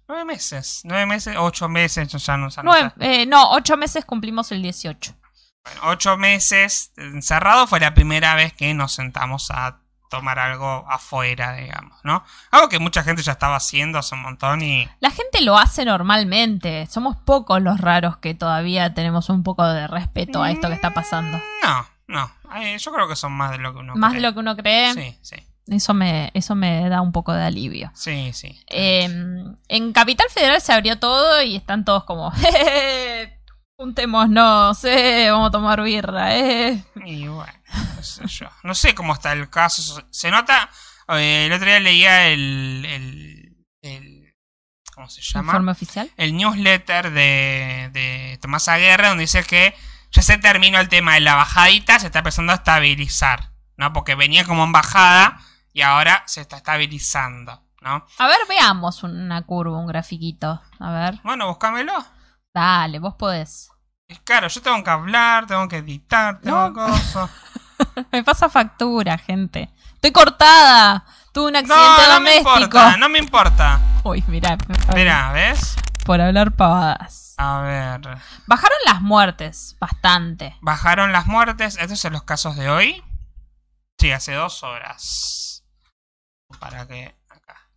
Nueve meses. Nueve meses, ocho meses. yo ya no, ya no Nueve- sé. eh, no, ocho meses cumplimos el 18. Bueno, ocho meses encerrado fue la primera vez que nos sentamos a tomar algo afuera, digamos, ¿no? Algo que mucha gente ya estaba haciendo hace un montón y... La gente lo hace normalmente. Somos pocos los raros que todavía tenemos un poco de respeto a esto que está pasando. No, no. Ay, yo creo que son más de lo que uno Más cree. de lo que uno cree. Sí, sí. Eso me, eso me da un poco de alivio. Sí, sí. Eh, en Capital Federal se abrió todo y están todos como, "Jeje, juntémonos, eh, vamos a tomar birra, eh. Y bueno, qué sé yo. No sé cómo está el caso. Se nota... eh, el otro día leía el... el, el- ¿Cómo se llama? Informe oficial. el newsletter de, de Tomás Aguirre donde dice que ya se terminó el tema de la bajadita, se está empezando a estabilizar, ¿no? Porque venía como en bajada y ahora se está estabilizando, ¿no? A ver, veamos una curva, un grafiquito. A ver, Bueno, búscamelo. dale, vos podés. Es claro, yo tengo que hablar, tengo que editar, tengo No. cosas. Me pasa factura, gente. Estoy cortada. Tuve un accidente No, no me doméstico. importa, no me importa. Uy, mirá. Mirá, ¿ves? Por hablar pavadas. A ver. Bajaron las muertes, bastante. Bajaron las muertes. Estos son los casos de hoy. Sí, hace dos horas. Para que. Acá.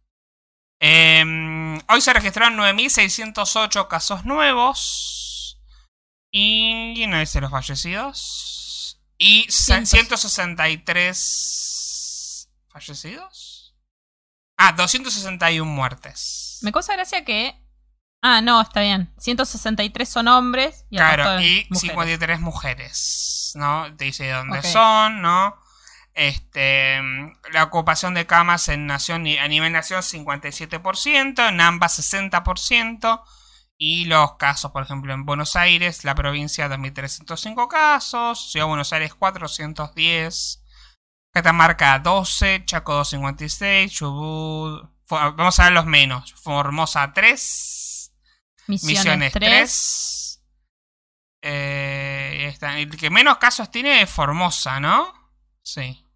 Em, hoy se registraron 9.608 casos nuevos. Y no dice los fallecidos. Y se- Cientos. 163 fallecidos. Ah, 261 muertes. Me causa gracia que. Ah, no, está bien. 163 son hombres y Claro, y mujeres. 53 mujeres, ¿no? Te dice de dónde son, ¿no? Este, la ocupación de camas en nación a nivel nación 57%, en ambas 60%, y los casos, por ejemplo, en Buenos Aires, la provincia 2305 casos, Ciudad de Buenos Aires 410, Catamarca 12, Chaco 256, Chubut, vamos a ver los menos, Formosa 3, Misiones, Misiones 3. 3. Eh. El que menos casos tiene es Formosa, ¿no? Sí.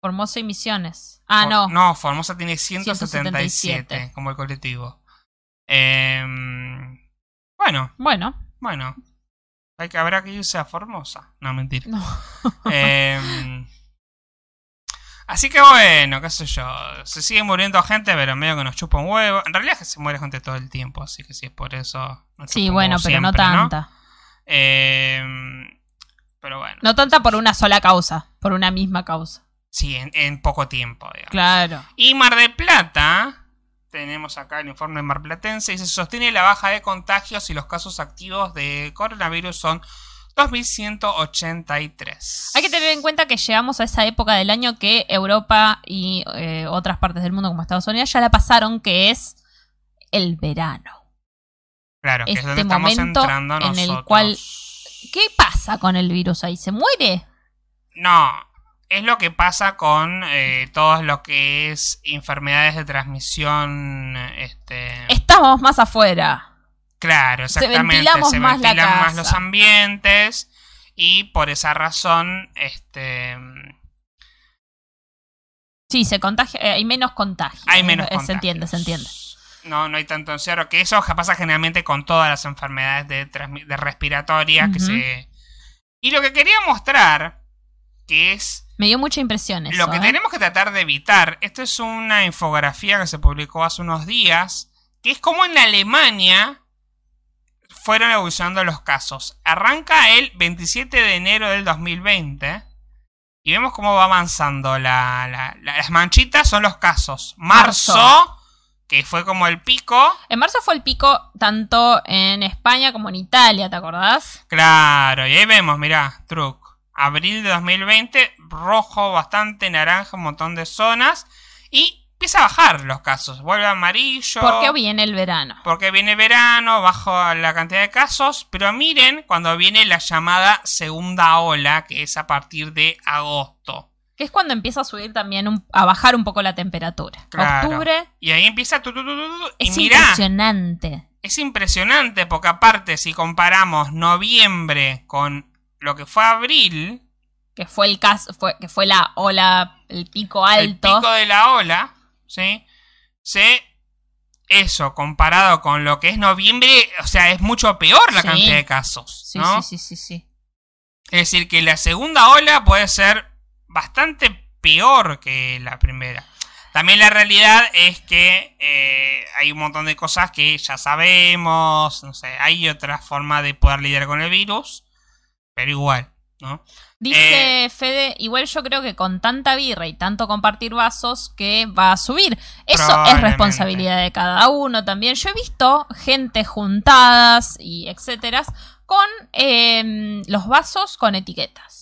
Formosa y Misiones. Ah, For- no. No, Formosa tiene 177, 177. como el colectivo. Eh, bueno, Bueno, bueno. Hay que, habrá que irse a Formosa. No, mentira. no. Eh, así que bueno, qué sé yo. Se sigue muriendo gente, pero medio que nos chupa un huevo. En realidad es que se muere gente todo el tiempo, así que si es por eso. Sí, bueno, pero no tanta. Eh, pero bueno. No tanta por una sola causa, por una misma causa. Sí, en, en poco tiempo, digamos. Claro. Y Mar del Plata, tenemos acá el informe marplatense, y se sostiene la baja de contagios y los casos activos de coronavirus son 2.183. Hay que tener en cuenta que llegamos a esa época del año que Europa y eh, otras partes del mundo como Estados Unidos ya la pasaron, que es el verano. Claro, que es este donde estamos momento entrando en el nosotros. cual- ¿Qué pasa con el virus ahí? ¿Se muere? No, es lo que pasa con eh, todo lo que es enfermedades de transmisión. Este, Estamos más afuera. Claro, Se exactamente. ventilamos se más la ventilan más los ambientes y por esa razón, este, Sí, se contagia, eh, hay menos contagio. hay menos Eh, contagios. Se entiende, se entiende. No, no hay tanto encierro. Que eso pasa generalmente con todas las enfermedades de, de respiratorias que se. Y lo que quería mostrar, que es Me dio mucha impresión eso. lo que ¿eh? tenemos que tratar de evitar. Esto es una infografía que se publicó hace unos días, que es como en Alemania fueron evolucionando los casos. Arranca el 27 de enero del 2020 y vemos cómo va avanzando. La, la- la- las manchitas son los casos. Marzo, Marzo. Que fue como el pico. En marzo fue el pico tanto en España como en Italia, ¿te acordás? Claro, y ahí vemos, mirá, truc. Abril de 2020, rojo bastante, naranja, un montón de zonas. Y empieza a bajar los casos. Vuelve amarillo. Porque viene el verano. Porque viene verano, bajo la cantidad de casos. Pero miren cuando viene la llamada segunda ola, que es a partir de agosto. Que es cuando empieza a subir también, un- a bajar un poco la temperatura. Claro. Octubre Y ahí empieza tu, tu, y es mirá, impresionante. es impresionante porque aparte si comparamos noviembre con lo que fue abril, Que fue el caso, fue, que fue la ola, el pico alto. el pico de la ola, ¿sí? Se eso comparado con lo que es noviembre, o sea, es mucho peor la Sí. cantidad de casos, Sí, ¿no? sí, sí, sí, sí. Es decir, que la segunda ola puede ser bastante peor que la primera. También la realidad es que eh, hay un montón de cosas que ya sabemos, no sé, hay otra forma de poder lidiar con el virus, pero igual, ¿no? Dice Eh, Fede, igual yo creo que con tanta birra y tanto compartir vasos que va a subir. Eso es responsabilidad de cada uno también. Yo he visto gente juntadas y etcétera con em, los vasos con etiquetas.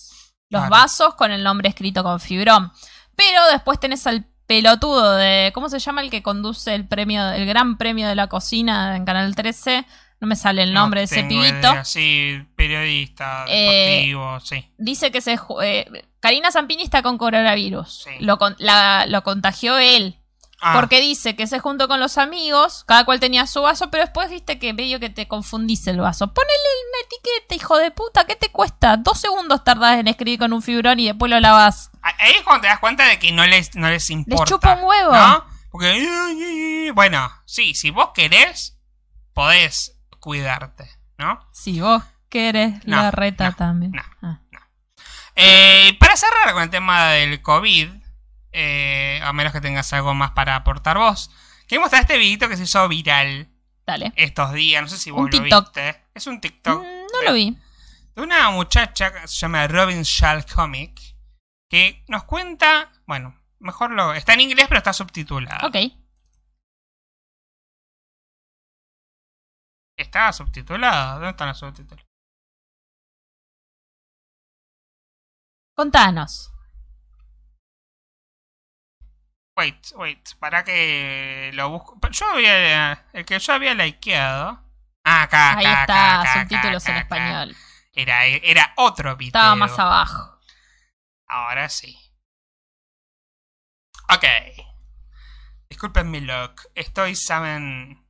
Los Claro. vasos con el nombre escrito con fibrón. Pero después tenés al pelotudo de. ¿Cómo se llama el que conduce el premio, el gran premio de la cocina en Canal 13? No me sale el nombre no de ese pibito. idea. Sí, periodista, Eh, deportivo, sí. dice que se eh, Karina Zampini está con coronavirus. Sí. Lo, con- la- lo contagió él. Ah, Porque dice que se juntó con los amigos, cada cual tenía su vaso, pero después viste que medio que te confundís el vaso. Ponele una etiqueta, hijo de puta, ¿qué te cuesta? Dos segundos tardás en escribir con un fibrón y después lo lavas. ahí es cuando te das cuenta de que no les, no les importa. chupa un huevo. ¿no? Porque, bueno, sí, si vos querés, podés cuidarte, ¿no? Si vos querés, No, la reta no, también. Ah. Eh, para cerrar con el tema del COVID, eh, a menos que tengas algo más para aportar vos, quiero mostrar este videito que se hizo viral Dale. estos días, no sé si vos Un lo TikTok. viste. Es un TikTok Mm, no lo vi. de una muchacha que se llama Robin Shall Comic, que nos cuenta, bueno, mejor lo... Está en inglés pero está subtitulado. Ok. ¿Está subtitulado? ¿Dónde están los subtítulos? Contanos. Wait, wait, para que lo busco. Yo había. El que yo había likeado. Ah, acá, acá, Ahí está, acá, subtítulos acá, en acá. español. Era, era otro video. Estaba más abajo. Ahora sí. Ok. Disculpen mi look. Estoy, saben,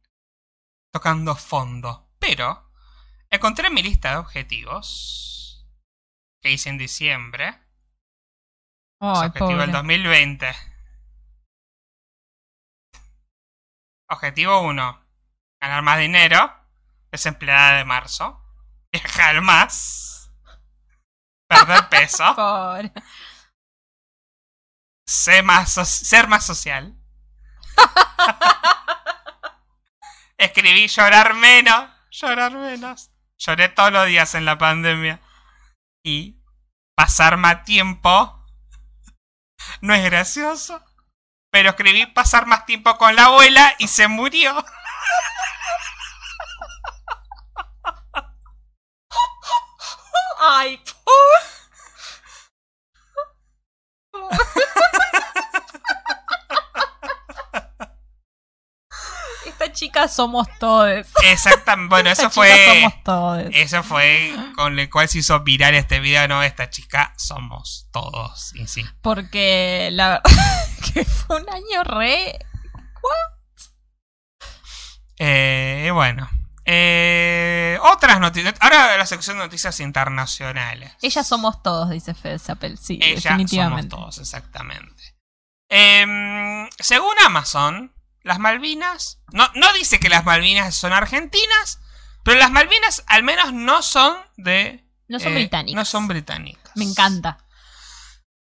tocando fondo. Pero encontré mi lista de objetivos que hice en diciembre. Los Ay, objetivos del pobre. 2020. Objetivo 1. Ganar más dinero. Desempleada de marzo. Viajar más. Perder peso. Pobre. ser más, so- ser más social. Escribí llorar menos. Llorar menos. Lloré todos los días en la pandemia. Y pasar más tiempo. No es gracioso. Pero escribí pasar más tiempo con la abuela y se murió. Ay, Esta chica somos todos. Exactamente. Bueno, eso fue. somos todos. Eso fue con el cual se hizo viral este video. No, esta chica somos todos. Y sí. Porque la verdad que fue un año re. Eh, y bueno. Eh, otras noticias. Ahora la sección de noticias internacionales. Ella somos todos, dice Fede Zappel. Sí, Ella definitivamente. somos todos, exactamente. Em, según Amazon, las Malvinas. No, no dice que las Malvinas son argentinas. Pero las Malvinas al menos no son de. No son eh, británicas. No son británicas. Me encanta.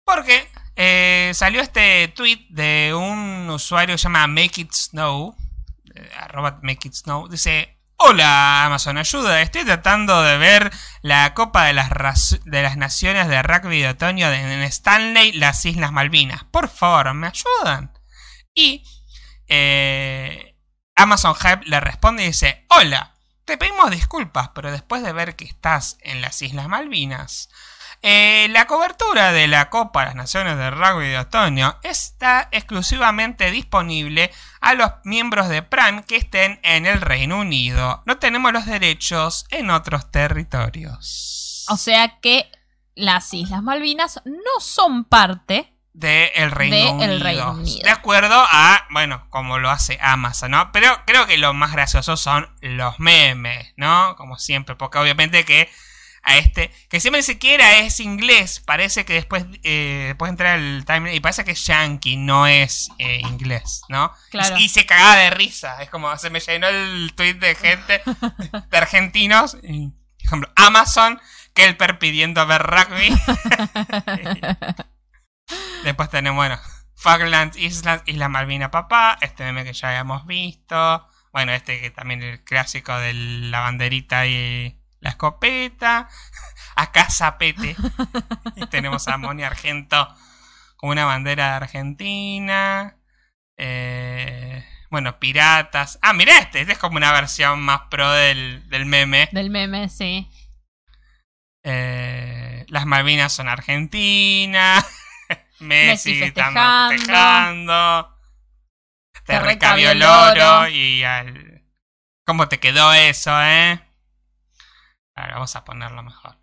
Porque eh, salió este tweet de un usuario que se llama Make It Snow. eh, arroba Make It Snow. Dice. Hola Amazon, ayuda. Estoy tratando de ver la Copa de las, de las Naciones de Rugby de Otoño en Stanley, las Islas Malvinas. Por favor, ¿me ayudan? Y eh, Amazon Hype le responde y dice, Hola, te pedimos disculpas, pero después de ver que estás en las Islas Malvinas, Eh, la cobertura de la Copa de las Naciones de Rugby de Otoño está exclusivamente disponible a los miembros de Prime que estén en el Reino Unido. No tenemos los derechos en otros territorios. O sea que las Islas Malvinas no son parte del Reino, De Unido. el Reino Unido. De acuerdo a, bueno, como lo hace Amazon, ¿no? Pero creo que lo más gracioso son los memes, ¿no? Como siempre, porque obviamente que a este, que siempre ni siquiera es inglés, parece que después, eh, después entra el timeline y parece que es yankee, no es eh, inglés, ¿no? Claro. Y, y se cagaba de risa, es como se me llenó el tweet de gente, de argentinos, y, por ejemplo, Amazon, Kelper pidiendo ver rugby. Después tenemos, bueno, Falklands Islands, Isla Malvina Papá, este meme que ya habíamos visto. Bueno, este que también el clásico de la banderita y la escopeta. Acá Zapete. y tenemos a Moni Argento con una bandera de Argentina. Eh, bueno, piratas. Ah, mira este, este es como una versión más pro del, del meme. Del meme, sí. Eh, las Malvinas son Argentina. Messi, Messi festejando. festejando. Te Te recabió el oro. y al... ¿Cómo te quedó eso, eh? Ahora vamos a ponerlo mejor.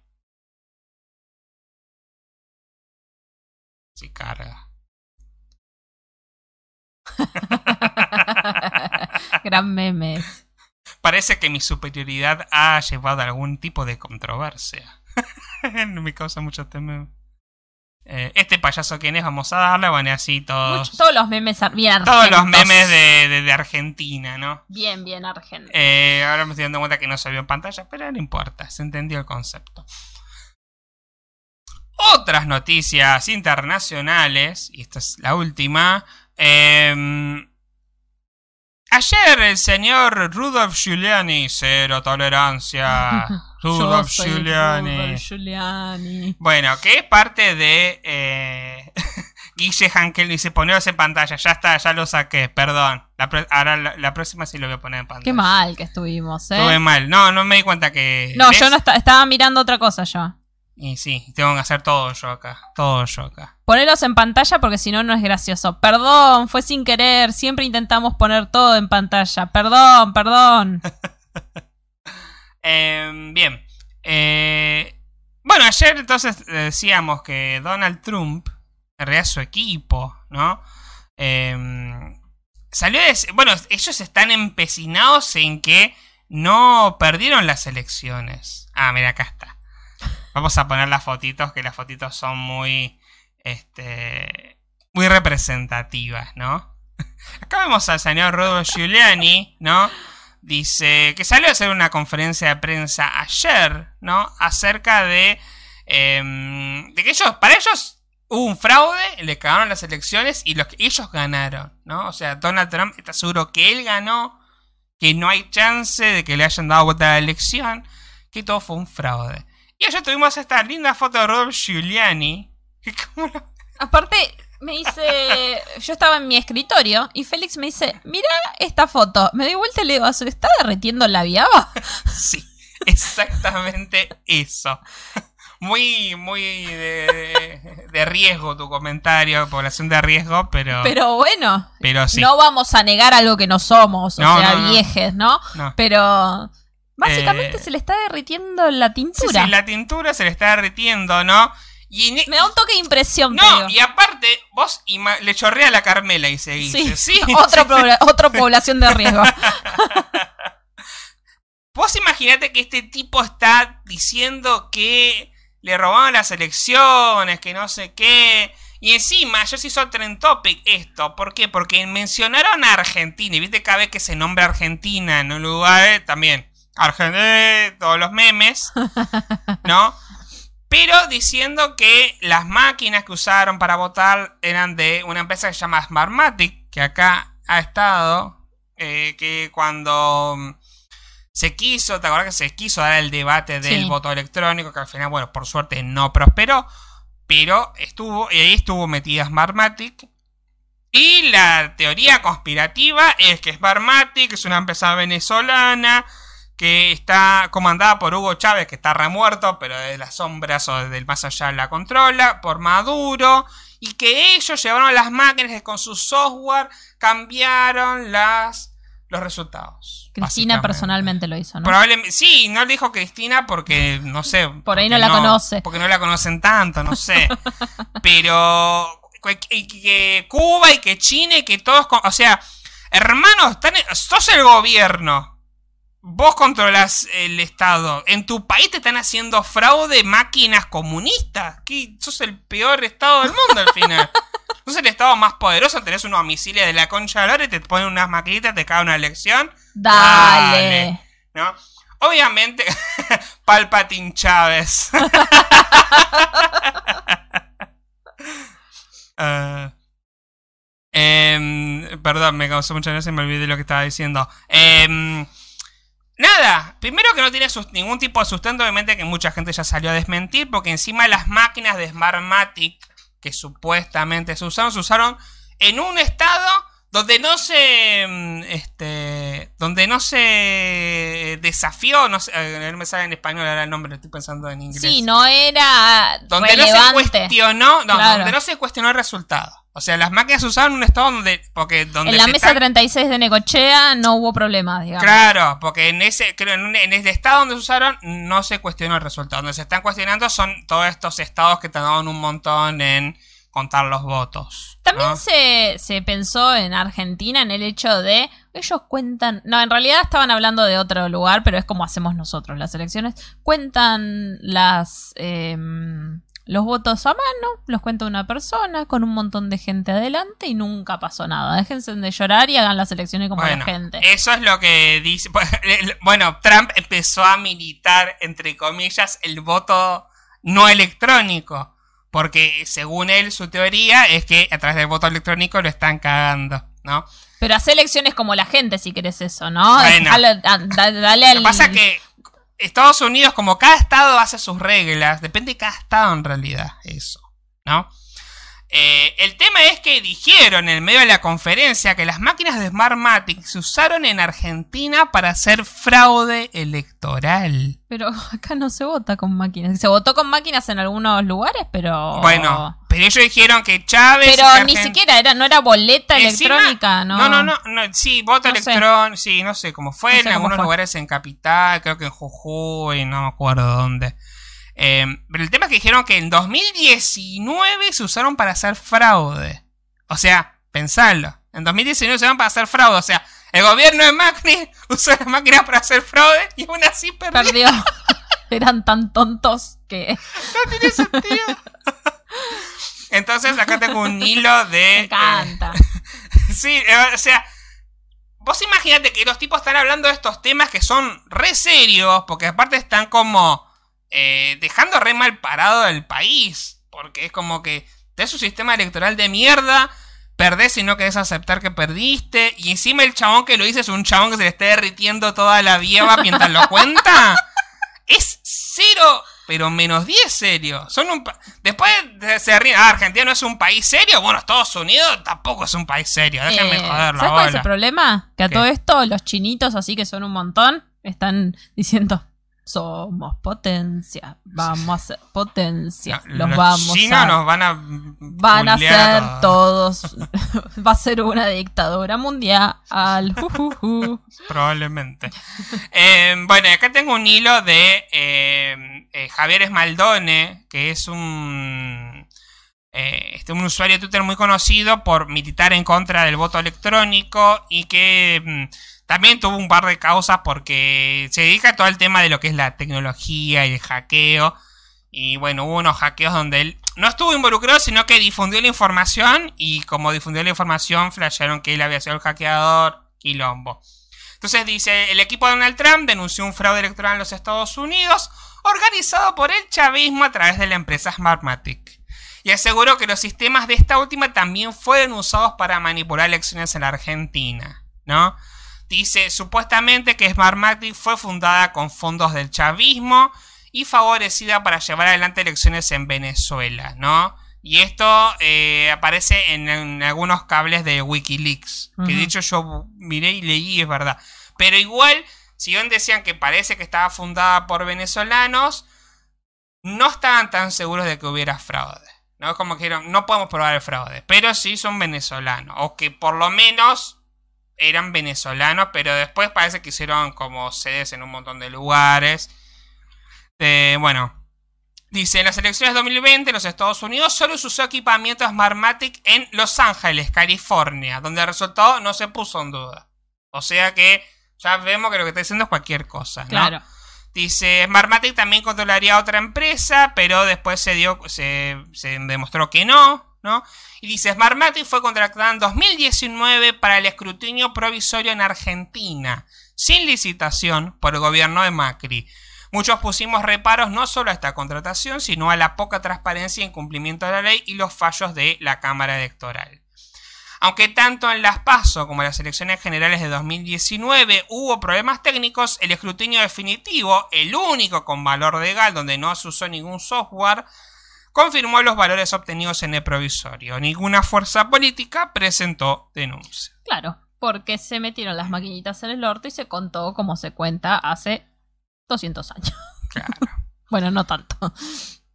Si carga. Gran memes. Parece que mi superioridad ha llevado a algún tipo de controversia. Me causa mucho temor. Eh, este payaso quién es, vamos a darle, bueno, y así todos. Mucho- todos los memes ar- bien todos los memes de, de- de Argentina, ¿no? Bien, bien argentinos. Eh, ahora me estoy dando cuenta que no se vio en pantalla, pero no importa, se entendió el concepto. Otras noticias internacionales, y esta es la última. eh, ayer el señor Rudolf Giuliani, cero tolerancia. Rudolf Giuliani. Rudolf Giuliani. Bueno, que es parte de eh, Guille Hankel dice poneros en pantalla, ya está, ya lo saqué, perdón. La ahora la, la próxima sí lo voy a poner en pantalla. Qué mal que estuvimos, ¿eh? Estuve mal. No, no me di cuenta que. No, ¿ves? yo no esta- estaba mirando otra cosa yo. Y sí, tengo que hacer todo yo acá. Todo yo acá. Ponelos en pantalla porque si no, no es gracioso. Perdón, fue sin querer. Siempre intentamos poner todo en pantalla. Perdón, perdón. Eh, bien. Eh, bueno, ayer entonces eh, decíamos que Donald Trump, en realidad su equipo, ¿no? Eh, salió decir- Bueno, ellos están empecinados en que no perdieron las elecciones. Ah, mira, acá está. Vamos a poner las fotitos, que las fotitos son muy. Este. Muy representativas, ¿no? Acá vemos al señor Rodolfo Giuliani, ¿no? Dice que salió a hacer una conferencia de prensa ayer, ¿no? Acerca de, em, de que ellos, para ellos hubo un fraude, le cagaron las elecciones y los ellos ganaron, ¿no? O sea, Donald Trump está seguro que él ganó, que no hay chance de que le hayan dado vuelta a la elección, que todo fue un fraude. Y ayer tuvimos esta linda foto de Rodolfo Giuliani. que como lo- Aparte, me dice. Yo estaba en mi escritorio y Félix me dice: Mira esta foto. Me doy vuelta y le digo: ¿Se le está derritiendo la viaba? Sí, exactamente eso. Muy, muy de, de riesgo tu comentario, población de riesgo, pero, pero, Pero bueno, sí. no vamos a negar algo que no somos, o No, sea, no, viejes, ¿no? no. Pero básicamente Eh, se le está derritiendo la Sí, tintura. sí, la tintura se le está derritiendo, ¿no? Y e- Me da un toque de impresión, no, y aparte, vos le chorrea la Carmela y seguís. Sí, Sí, otra, población de riesgo. Vos imaginate que este tipo está diciendo que le robaron las elecciones, que no sé qué. Y encima, ya se hizo trend topic esto. ¿Por qué? Porque mencionaron a Argentina. Y viste cada vez que se nombra Argentina en un lugar, eh, también. Argentina, todos los memes. ¿No? Pero diciendo que las máquinas que usaron para votar eran de una empresa que se llama Smartmatic, que acá ha estado. eh, que cuando mm, se quiso, ¿te acuerdas que se quiso dar el debate del Sí. voto electrónico? Que al final, bueno, por suerte no prosperó. Pero estuvo, y ahí estuvo metida Smartmatic. Y la teoría conspirativa es que Smartmatic es una empresa venezolana que está comandada por Hugo Chávez, que está remuerto, pero de las sombras o del más allá la controla, por Maduro, y que ellos llevaron las máquinas que con su software cambiaron las, los resultados. Cristina personalmente lo hizo, ¿no? Probablemente, sí, no dijo Cristina porque, no sé. Por ahí no la conoce. Porque no la conocen tanto, no sé. Pero que, que- Cuba y que China y que todos... O sea, hermanos, están sos el gobierno. Vos controlas el Estado. En tu país te están haciendo fraude máquinas comunistas. ¿Qué? Sos el peor Estado del mundo al final. Sos el Estado más poderoso. Tenés unos misiles de la concha de y te ponen unas maquinitas, te cae una elección. Dale. ¿no? Obviamente, Palpatine Chávez. Ah. Em, perdón, me causó mucha gracia y me olvidé lo que estaba diciendo. Em, nada, primero que no tiene ningún tipo de sustento, obviamente que mucha gente ya salió a desmentir, porque encima las máquinas de Smartmatic que supuestamente se usaron, se usaron en un estado donde no se mm, este donde no se desafió no sé, eh, no me sale en español ahora el nombre estoy pensando en inglés. Sí, no era donde no se cuestionó no, Claro. donde no se cuestionó el resultado o sea las máquinas se usaron en un estado donde porque donde en la mesa están- 36 de Necochea no hubo problemas, digamos. Claro, porque en ese, creo, en, un- en ese estado donde se usaron no se cuestionó el resultado. Donde se están cuestionando son todos estos estados que tardaron un montón en contar los votos. También ¿no? se, se pensó en Argentina en el hecho de ellos cuentan, no, en realidad estaban hablando de otro lugar, pero es como hacemos nosotros las elecciones, cuentan las em, los votos a mano, los cuenta una persona con un montón de gente adelante y nunca pasó nada. Déjense de llorar y hagan las elecciones como Bueno, la gente. eso es lo que dice. Bueno, Trump empezó a militar, entre comillas, el voto no electrónico. Porque según él, su teoría es que a través del voto electrónico lo están cagando, ¿no? Pero hace elecciones como la gente si querés eso, ¿no? Bueno. Dale, a- da- dale Lo que pasa que Estados Unidos, como cada estado hace sus reglas, depende de cada estado en realidad, eso, ¿no? Eh, el tema es que dijeron en medio de la conferencia que las máquinas de Smartmatic se usaron en Argentina para hacer fraude electoral. Pero acá no se vota con máquinas. Se votó con máquinas en algunos lugares, pero... Bueno, pero ellos dijeron que Chávez... Pero ni siquiera era, no era boleta Encima- electrónica, ¿no? No, no, no, sí, voto No sé. electrónico, sí, no sé cómo fue, No sé en algunos fue. lugares en Capital, creo que en Jujuy, no me acuerdo dónde. Eh, pero el tema es que dijeron que en 2019 se usaron para hacer fraude. O sea, pensalo, en 2019 se usaron para hacer fraude, o sea, el gobierno de Macri usó las máquinas para hacer fraude y aún así perdió. Perdió. Eran tan tontos que... No tiene sentido. Entonces acá tengo un hilo de... Me eh, encanta. Sí, eh, o sea, vos imagínate que los tipos están hablando de estos temas que son re serios, porque aparte están como eh, dejando re mal parado el país, porque es como que tenés un sistema electoral de mierda, perdés y no querés aceptar que perdiste, y encima el chabón que lo dice es un chabón que se le está derritiendo toda la vieva mientras lo cuenta. Es cero, pero menos 10 serio. Son un pa- Después de- se ríen, ah, Argentina no es un país serio. Bueno, Estados Unidos tampoco es un país serio. Déjenme Eh, joder la ¿Sabes cuál es el problema? Que a ¿Qué? todo esto los chinitos, así que son un montón, están diciendo... Somos potencia, vamos a ser potencia, No, los, vamos chinos a... nos van a. Van a ser todos. Va a ser una dictadura mundial. Jujuju. Probablemente. Eh, bueno, acá tengo un hilo de eh, eh, Javier Esmaldone, que es un, eh, este, un usuario de Twitter muy conocido por militar en contra del voto electrónico y que mm, también tuvo un par de causas porque se dedica a todo el tema de lo que es la tecnología y el hackeo. Y bueno, hubo unos hackeos donde él no estuvo involucrado, sino que difundió la información. Y como difundió la información, flashearon que él había sido el hackeador. Quilombo. Entonces dice, el equipo de Donald Trump denunció un fraude electoral en los Estados Unidos organizado por el chavismo a través de la empresa Smartmatic. Y aseguró que los sistemas de esta última también fueron usados para manipular elecciones en la Argentina, ¿no? Dice supuestamente que Smartmatic fue fundada con fondos del chavismo y favorecida para llevar adelante elecciones en Venezuela, ¿no? Y esto eh, aparece en, en algunos cables de Wikileaks. Que de hecho yo miré y leí, es verdad. Pero igual, si bien decían que parece que estaba fundada por venezolanos, no estaban tan seguros de que hubiera fraude. ¿no? Como que no podemos probar el fraude, pero sí son venezolanos, o que por lo menos eran venezolanos, pero después parece que hicieron como sedes en un montón de lugares. Eh, bueno, dice, en las elecciones 2020 los Estados Unidos solo se usó equipamiento Smartmatic en Los Ángeles, California, donde el resultado no se puso en duda. O sea que ya vemos que lo que está diciendo es cualquier cosa, ¿no? Claro. Dice, Smartmatic también controlaría a otra empresa, pero después se dio, se, se demostró que no, ¿no? Y dice, Smartmatic fue contratada en 2019 para el escrutinio provisorio en Argentina, sin licitación por el gobierno de Macri. Muchos pusimos reparos no solo a esta contratación, sino a la poca transparencia y incumplimiento de la ley y los fallos de la Cámara Electoral. Aunque tanto en las PASO como en las elecciones generales de 2019 hubo problemas técnicos, el escrutinio definitivo, el único con valor legal donde no se usó ningún software, confirmó los valores obtenidos en el provisorio. Ninguna fuerza política presentó denuncia. Claro, porque se metieron las maquinitas en el orto y se contó como se cuenta hace 200 años. Claro. bueno, no tanto.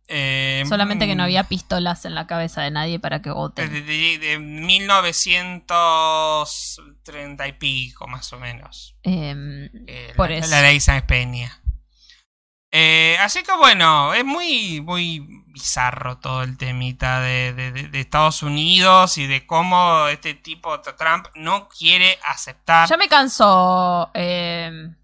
Eh, Solamente que no había pistolas en la cabeza de nadie para que vote. De, 1930 y pico, más o menos. Em, eh, por la, eso. la, ley San Peña. Eh, así que bueno, es muy, muy bizarro todo el temita de, de, Estados Unidos y de cómo este tipo Trump no quiere aceptar. Ya me cansó en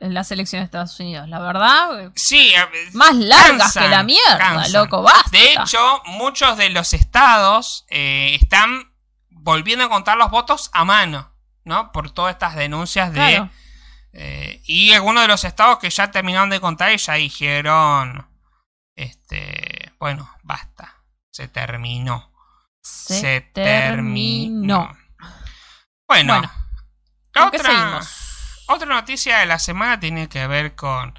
las elecciones de Estados Unidos, la verdad. Sí, más largas que la mierda, loco, basta. De hecho, muchos de los estados eh, están volviendo a contar los votos a mano, ¿no? Por todas estas denuncias de... Eh, y algunos de los estados que ya terminaron de contar y ya dijeron, este, bueno, basta, se terminó. Se, terminó. Bueno, bueno otra... Otra noticia de la semana tiene que ver con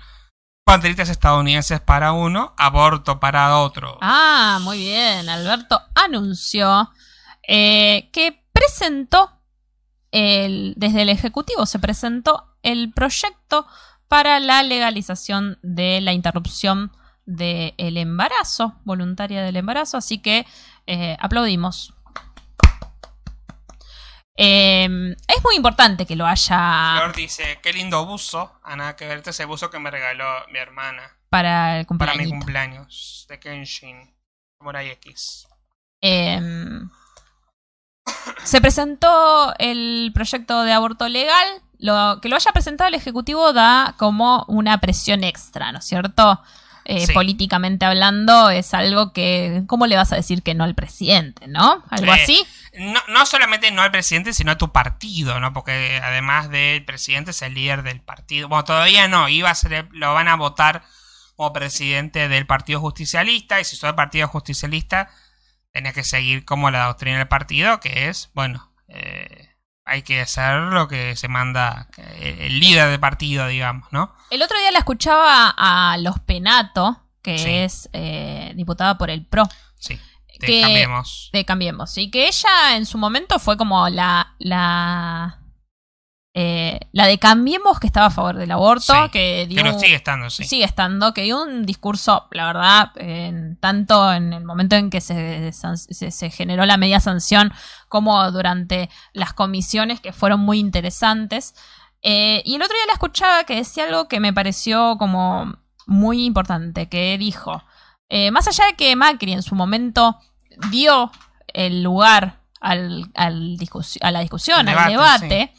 banderitas estadounidenses para uno, aborto para otro. Ah, muy bien. Alberto anunció eh, que presentó, el, desde el Ejecutivo se presentó el proyecto para la legalización de la interrupción del embarazo, voluntaria del embarazo, así que eh, aplaudimos. Em, es muy importante que lo haya. Flor dice: Qué lindo buzo. A nada que verte ese buzo que me regaló mi hermana. Para el cumpleaños. Para mi cumpleaños. De Kenshin. Moray X. Em, se presentó el proyecto de aborto legal. Lo, que lo haya presentado el Ejecutivo da como una presión extra, ¿no es cierto? Eh, políticamente hablando, es algo que. ¿Cómo le vas a decir que no al presidente, no? Algo así no, no solamente no al presidente, sino a tu partido, ¿no? Porque además del presidente es el líder del partido. Bueno, todavía no, iba a ser, lo van a votar como presidente del Partido Justicialista, y si soy del Partido Justicialista, tenés que seguir como la doctrina del partido, que es, bueno, eh, hay que hacer lo que se manda el líder del partido, digamos, ¿no? El otro día la escuchaba a Los Penato, que es eh, diputada por el PRO. Sí de Cambiemos. De Cambiemos, sí. Que ella en su momento fue como la. la eh, la de Cambiemos que estaba a favor del aborto, que dio, pero sigue estando, sí. Sigue estando, que dio un discurso, la verdad, en, tanto en el momento en que se, se, generó la media sanción como durante las comisiones que fueron muy interesantes. Eh, y el otro día la escuchaba que decía algo que me pareció como muy importante, que dijo, eh, más allá de que Macri en su momento dio el lugar al, a la discusión, al debate,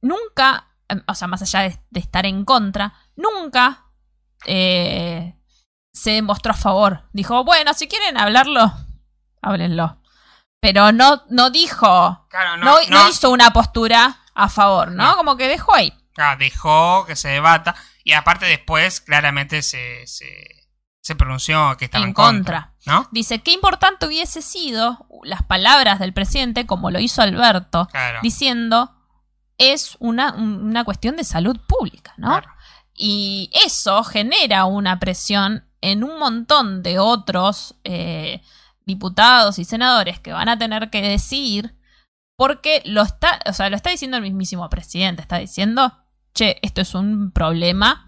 nunca, o sea, más allá de, estar en contra, nunca eh, se demostró a favor. Dijo, bueno, si quieren hablarlo, háblenlo. Pero no, no dijo, no, no, hizo una postura a favor, ¿no? Como que dejó ahí. dejó que se debata. Y aparte después, claramente se se pronunció que estaba en, contra, ¿no? Dice, qué importante hubiese sido las palabras del presidente, como lo hizo Alberto, diciendo, es una, una, cuestión de salud pública, ¿no? Y eso genera una presión en un montón de otros eh, diputados y senadores que van a tener que decir, porque lo está, o sea, lo está diciendo el mismísimo presidente, está diciendo, che, esto es un problema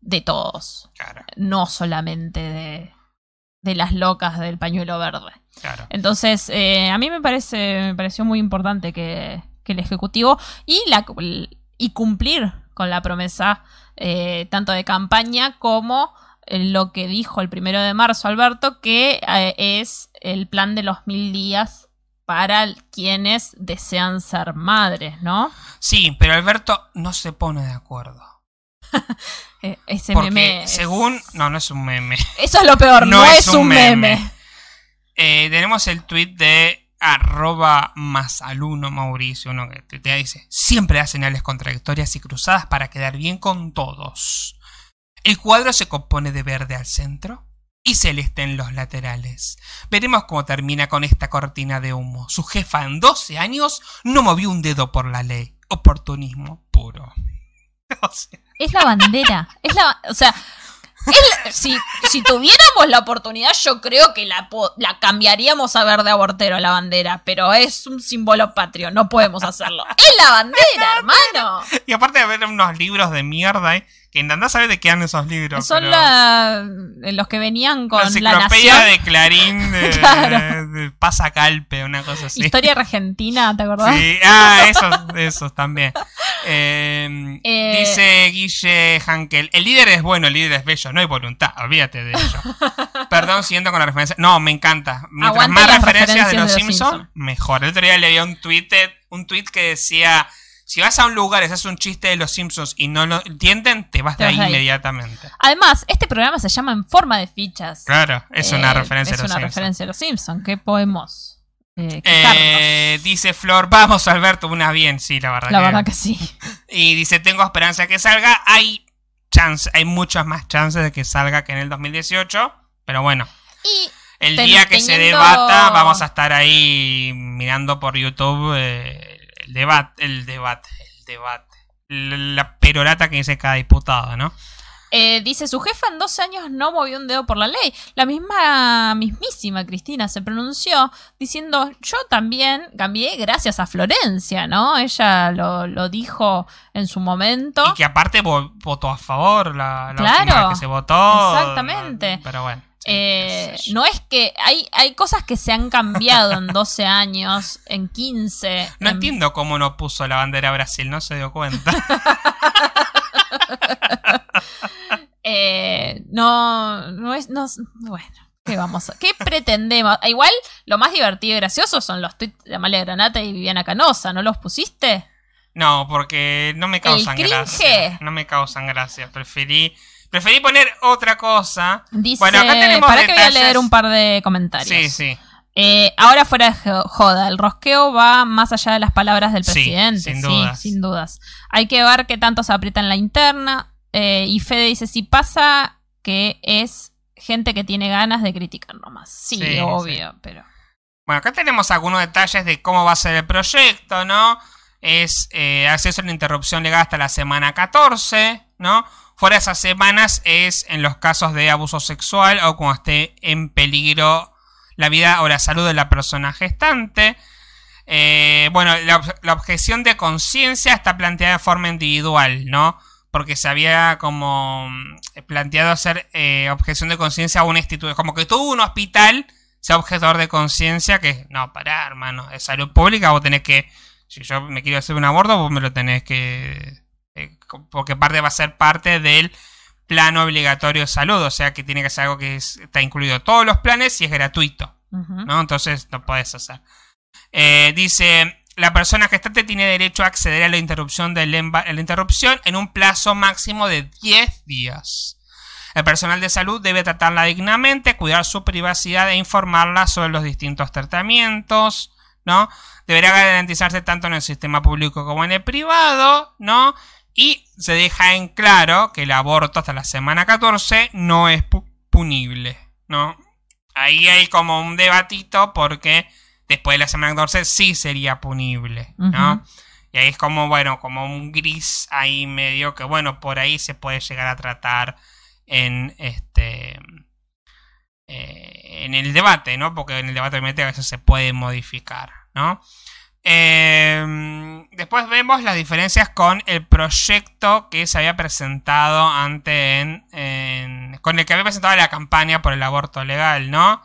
de todos, Claro, no solamente de, de las locas del pañuelo verde. claro. Entonces, eh, a mí me parece, me pareció muy importante que, que el Ejecutivo y la y cumplir con la promesa eh, tanto de campaña como eh, lo que dijo el primero de marzo Alberto, que eh, es el plan de los mil días para quienes desean ser madres, ¿no? Sí, pero Alberto no se pone de acuerdo. Eh, ese Porque meme. es- según... No, no es un meme. Eso es lo peor, no, es, un meme. Eh, tenemos el tweet de arroba masaluno Mauricio, uno que y dice, siempre da señales contradictorias y cruzadas para quedar bien con todos. El cuadro se compone de verde al centro y celeste en los laterales. Veremos cómo termina con esta cortina de humo. Su jefa en 12 años no movió un dedo por la ley. Oportunismo puro. Es la bandera. Es la, o sea, la- si, si tuviéramos la oportunidad, yo creo que la, la cambiaríamos a verde abortero la bandera, pero es un símbolo patrio, no podemos hacerlo. Es la bandera, hermano. y aparte de ver unos libros de mierda, ¿eh? Que andá a saber de qué han esos libros. Son pero- la, los que venían con la la, enciclopedia nación. de Clarín de, Claro. de Pasacalpe, una cosa así. Historia argentina, ¿te acordás? Sí, ah, esos, esos también. Eh, Eh, dice Guille Hankel, el líder es bueno, el líder es bello, no hay voluntad, olvídate de ello. Perdón, siguiendo con la referencia. No, me encanta. Mientras Aguante más referencias, de referencias los de los Simpsons, Simpson. mejor. El otro día leía un tweet, un tweet que decía, si vas a un lugar y haces un chiste de los Simpsons y no lo entienden, te vas de ahí inmediatamente. Además, este programa se llama En forma de fichas. Claro, es una Eh, referencia es de los una Simpsons. referencia a los Simpsons. ¿Qué podemos eh? Eh, dice Flor, vamos Alberto, una bien, sí, la verdad. La que- verdad que sí. Y dice, tengo esperanza que salga. Hay chance, hay muchas más chances de que salga que en el 2018. Pero bueno, Y el día que se debata, vamos a estar ahí mirando por YouTube eh, el debate, el debate, el debate. La, perorata que dice cada diputado, ¿no? Eh, dice, su jefa en 12 años no movió un dedo por la ley. La misma, mismísima Cristina se pronunció diciendo, yo también cambié gracias a Florencia, ¿no? Ella lo, lo dijo en su momento. Y que aparte vo- votó a favor la, la Claro, última vez que se votó. exactamente. Pero bueno. Eh, no es que hay, hay cosas que se han cambiado en 12 años, en 15. No en- entiendo cómo no puso la bandera Brasil, no se dio cuenta. Eh, no, no es, no, bueno, ¿qué vamos a, qué pretendemos? Ah, Igual, lo más divertido y gracioso son los tweets de Amalia Granata y Viviana Canosa, ¿no los pusiste? No, porque no me causan gracia. No me causan gracia. Preferí, preferí poner otra cosa. Dice, Bueno, acá tenemos para que voy a leer un par de comentarios. Sí, sí. Eh, ahora fuera de jo- joda, el rosqueo va más allá de las palabras del Sí, presidente. sin sí, dudas. sin dudas. Hay que ver qué tanto se aprieta en la interna. Eh, y Fede dice, si pasa que es gente que tiene ganas de criticar nomás. Sí, Sí, obvio, pero... Bueno, acá tenemos algunos detalles de cómo va a ser el proyecto, ¿no? Es eh, acceso a la interrupción legal hasta la semana 14, ¿no? Fuera esas semanas es en los casos de abuso sexual o cuando esté en peligro la vida o la salud de la persona gestante. Eh, bueno, la, ob- la objeción de conciencia está planteada de forma individual, ¿no? Porque se había como mm, planteado hacer eh, objeción de conciencia a un instituto. Como que todo un hospital sea objetor de conciencia que, no, pará, hermano, es salud pública, vos tenés que, si yo me quiero hacer un aborto, vos me lo tenés que, eh, porque parte va a ser parte del plano obligatorio de salud, o sea que tiene que ser algo que es- está incluido en todos los planes y es gratuito. ¿no? Entonces no podés hacer. Eh, dice, la persona gestante tiene derecho a acceder a la interrupción, a la interrupción en un plazo máximo de 10 días. El personal de salud debe tratarla dignamente, cuidar su privacidad e informarla sobre los distintos tratamientos, ¿no? Deberá garantizarse tanto en el sistema público como en el privado, ¿no? Y se deja en claro que el aborto hasta la semana 14 no es pu- punible, ¿no? Ahí hay como un debatito porque después de la semana 14 sí sería punible, ¿no? Y ahí es como, bueno, como un gris ahí medio que, bueno, por ahí se puede llegar a tratar en este... eh, en el debate, ¿no? Porque en el debate obviamente a veces se puede modificar, ¿no? Eh, después vemos las diferencias con el proyecto que se había presentado antes en, con el que había presentado la campaña por el aborto legal, ¿no?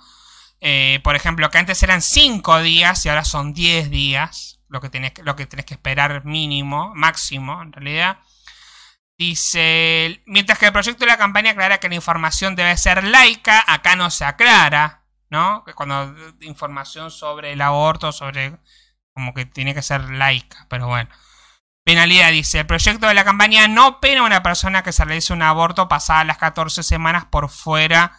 Eh, por ejemplo, que antes eran 5 días y ahora son 10 días, lo que tenés, lo que tenés que esperar mínimo, máximo, en realidad. Dice, mientras que el proyecto de la campaña aclara que la información debe ser laica, acá no se aclara, ¿no? Cuando información sobre el aborto, sobre como que tiene que ser laica, pero bueno. Penalidad dice, el proyecto de la campaña no pena a una persona que se realice un aborto pasadas las 14 semanas por fuera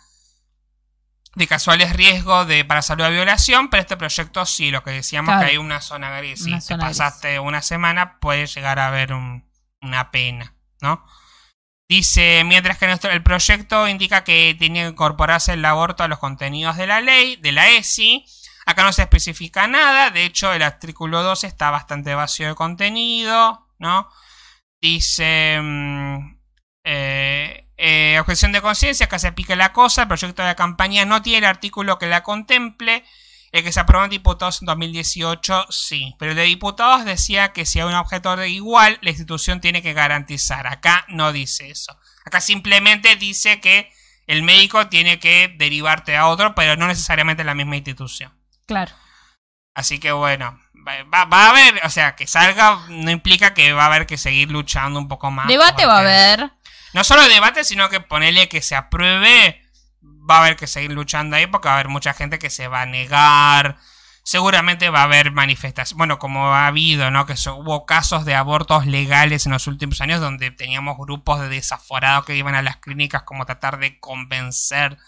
de casuales riesgos de, para salud de violación, pero este proyecto sí, lo que decíamos Claro. que hay una zona gris. Si te gris. pasaste una semana, puede llegar a haber un- una pena, ¿no? Dice, mientras que nuestro, el proyecto indica que tiene que incorporarse el aborto a los contenidos de la ley, de la ESI, acá no se especifica nada, de hecho el artículo 2 está bastante vacío de contenido, ¿no? Dice, mm, eh, eh, objeción de conciencia, que se pique la cosa, el proyecto de la campaña no tiene el artículo que la contemple, el que se aprobó en diputados en 2018, sí. Pero el de diputados decía que si hay un objeto de igual, la institución tiene que garantizar. Acá no dice eso. Acá simplemente dice que el médico tiene que derivarte a otro, pero no necesariamente la misma institución. Claro. Así que bueno, va, a haber, o sea, que salga no implica que va a haber que seguir luchando un poco más. Debate va a haber. No solo debate, sino que ponerle que se apruebe, va a haber que seguir luchando ahí porque va a haber mucha gente que se va a negar. Seguramente va a haber manifestaciones, bueno, como ha habido, ¿no? Que so- hubo casos de abortos legales en los últimos años donde teníamos grupos de desaforados que iban a las clínicas como tratar de convencer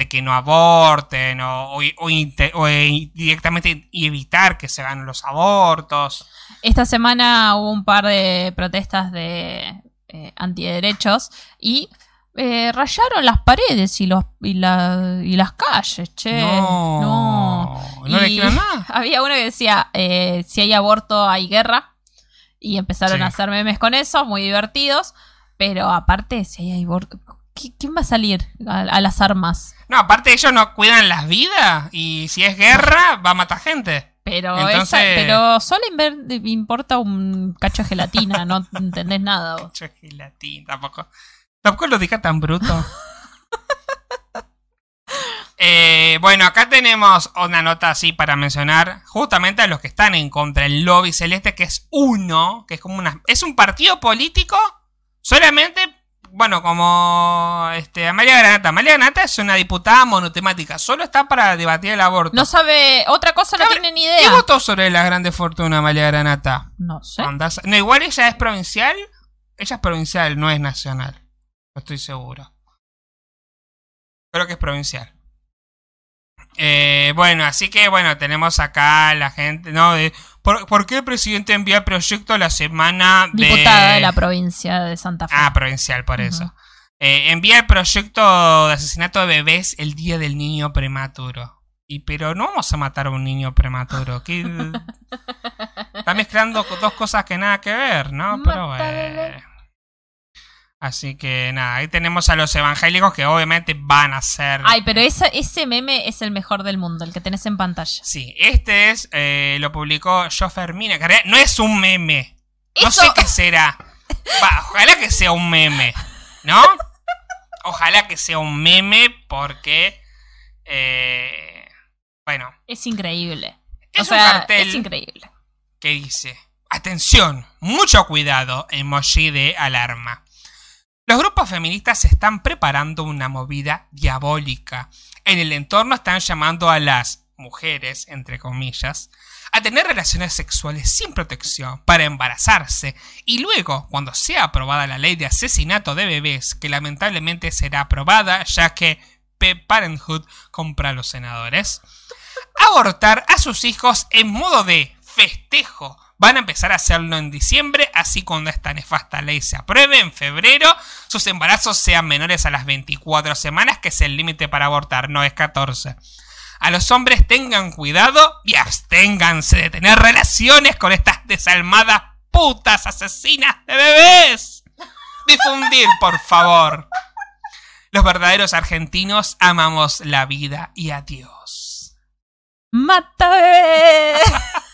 de que no aborten o, o- o inte- o, eh, directamente evitar que se hagan los abortos. Esta semana hubo un par de protestas de eh, antiderechos y eh, rayaron las paredes y, los, y, la- y las calles, che. no, no. no le nada. Había uno que decía, eh, si hay aborto hay guerra. Y empezaron Sí. a hacer memes con eso, muy divertidos. Pero aparte, si hay aborto... ¿qui- ¿Quién va a salir a, a las armas? No, aparte ellos no cuidan las vidas y si es guerra va a matar gente. Pero, Entonces- esa- pero solo importa un cacho de gelatina, no entendés nada vos. Che, gelatín, tampoco. Tampoco lo dije tan bruto. Eh, bueno, acá tenemos una nota así para mencionar justamente a los que están en contra del lobby celeste, que es uno, que es como una... Es un partido político solamente, bueno, como este, Amalia Granata. Amalia Granata es una diputada monotemática, solo está para debatir el aborto. No sabe, otra cosa no tiene ni ¿Qué idea. votó sobre la grande fortuna Amalia Granata? No sé. Andás- No, igual ella es provincial. Ella es provincial, no es nacional. No estoy seguro. Creo que es provincial. Eh, bueno, así que bueno, tenemos acá la gente, ¿no? De, ¿por, por qué el presidente envía el proyecto la semana de... Diputada de la provincia de Santa Fe. Ah, provincial, por eso. Eh, envía el proyecto de asesinato de bebés el día del niño prematuro. Y pero no vamos a matar a un niño prematuro. ¿Qué- Está mezclando dos cosas que nada que ver, ¿no? Pero bueno. Así que nada, ahí tenemos a los evangélicos que obviamente van a ser. Ay, pero esa- ese meme es el mejor del mundo, el que tenés en pantalla. Sí, este es, eh, lo publicó que en realidad no es un meme. No Eso- sé qué será. Va, ojalá que sea un meme, ¿no? Ojalá que sea un meme porque, eh, bueno, Es increíble. es o un sea, cartel es increíble. que dice, atención, mucho cuidado, emoji de alarma. Los grupos feministas están preparando una movida diabólica. En el entorno están llamando a las mujeres, entre comillas, a tener relaciones sexuales sin protección para embarazarse y luego, cuando sea aprobada la ley de asesinato de bebés, que lamentablemente será aprobada ya que P. Parenthood compra a los senadores, abortar a sus hijos en modo de festejo. Van a empezar a hacerlo en diciembre, así cuando esta nefasta ley se apruebe en febrero, sus embarazos sean menores a las 24 semanas, que es el límite para abortar, no es 14. A los hombres tengan cuidado y absténganse de tener relaciones con estas desalmadas putas asesinas de bebés. Difundir, por favor. Los verdaderos argentinos amamos la vida y a Dios. ¡Mata bebé!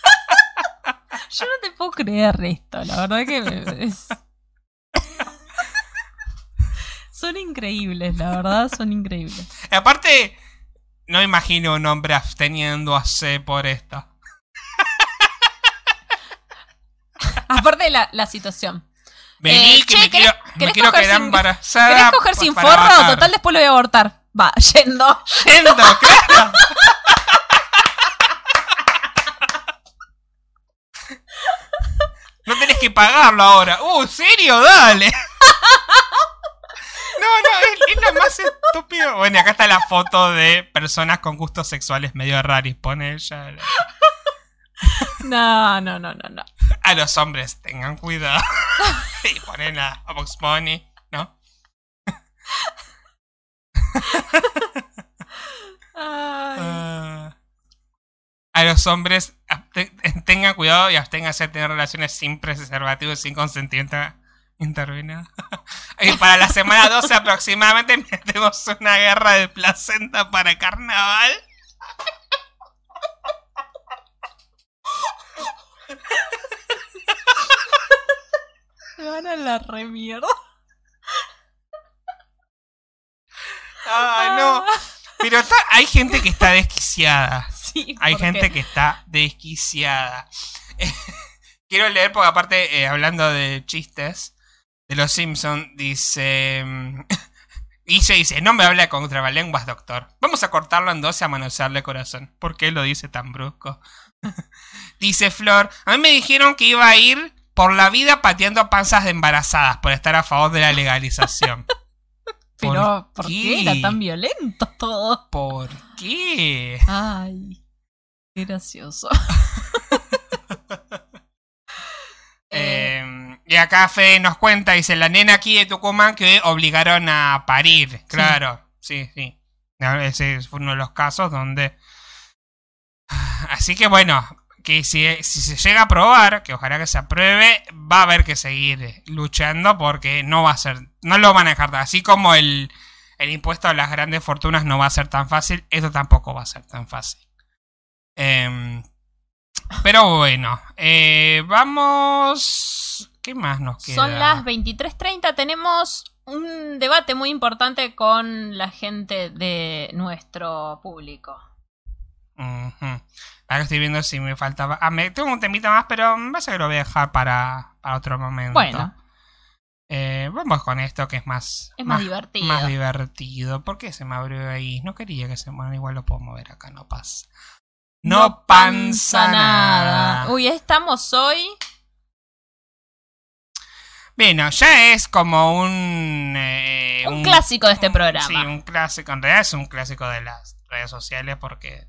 Yo no te puedo creer esto, la verdad que me- es... Son increíbles, la verdad, son increíbles. Aparte, no imagino un hombre absteniéndose por esto. Aparte de la, la situación. Vení, Eh, que che, me ¿querés- quiero, me quedar sin- embarazada. ¿Querés coger sin forro? bajar. Total, después lo voy a abortar. Va, yendo. Yendo, claro. No tenés que pagarlo ahora. Uh, ¿en serio? Dale. No, no, es, es lo más estúpido. Bueno, y acá está la foto de personas con gustos sexuales medio raros. Pone ella. No, no, no, no, no. A los hombres, tengan cuidado. y ponen a, a Box Bunny, ¿no? Ay. Ah. a los hombres, abste- tengan cuidado y absténganse de tener relaciones sin preservativo y sin consentimiento intervenido. y para la semana 12 aproximadamente metemos una guerra de placenta para carnaval. Se van a la remierda. Ay, no. Pero está- hay gente que está desquiciada. Sí, Hay gente que está desquiciada. Quiero leer porque aparte, eh, hablando de chistes de los Simpson, dice... mm, Guille dice, no me habla con trabalenguas, doctor. Vamos a cortarlo en dos y a manosearle corazón. ¿Por qué lo dice tan brusco? dice Flor, a mí me dijeron que iba a ir por la vida pateando panzas de embarazadas por estar a favor de la legalización. Pero, ¿Por ¿por qué? qué era tan violento todo? ¿Por qué? Ay, gracioso. Eh, Eh, y acá Fede nos cuenta, dice, la nena aquí de Tucumán que obligaron a parir. Claro, sí, sí. Ese fue uno de los casos donde... Así que bueno, que si, si se llega a aprobar, que ojalá que se apruebe, va a haber que seguir luchando porque no va a ser, no lo van a dejar. Así como el, el impuesto a las grandes fortunas no va a ser tan fácil, esto tampoco va a ser tan fácil. Em, pero bueno, eh, vamos... ¿Qué más nos queda? Son las 23.30. Tenemos un debate muy importante con la gente de nuestro público. Ujú. Ahora estoy viendo si me faltaba... Ah, me, tengo un temita más, pero me parece que lo voy a dejar para, para otro momento. Bueno, Eh, vamos con esto que es más... es más, divertido. Más divertido. ¿Por qué se me abrió ahí? No quería que se bueno, igual lo puedo mover acá, no pasa. No, panza nada. Uy, estamos hoy. Bueno, ya es como un... eh, Un clásico de este programa. Sí, un clásico. En realidad es un clásico de las redes sociales porque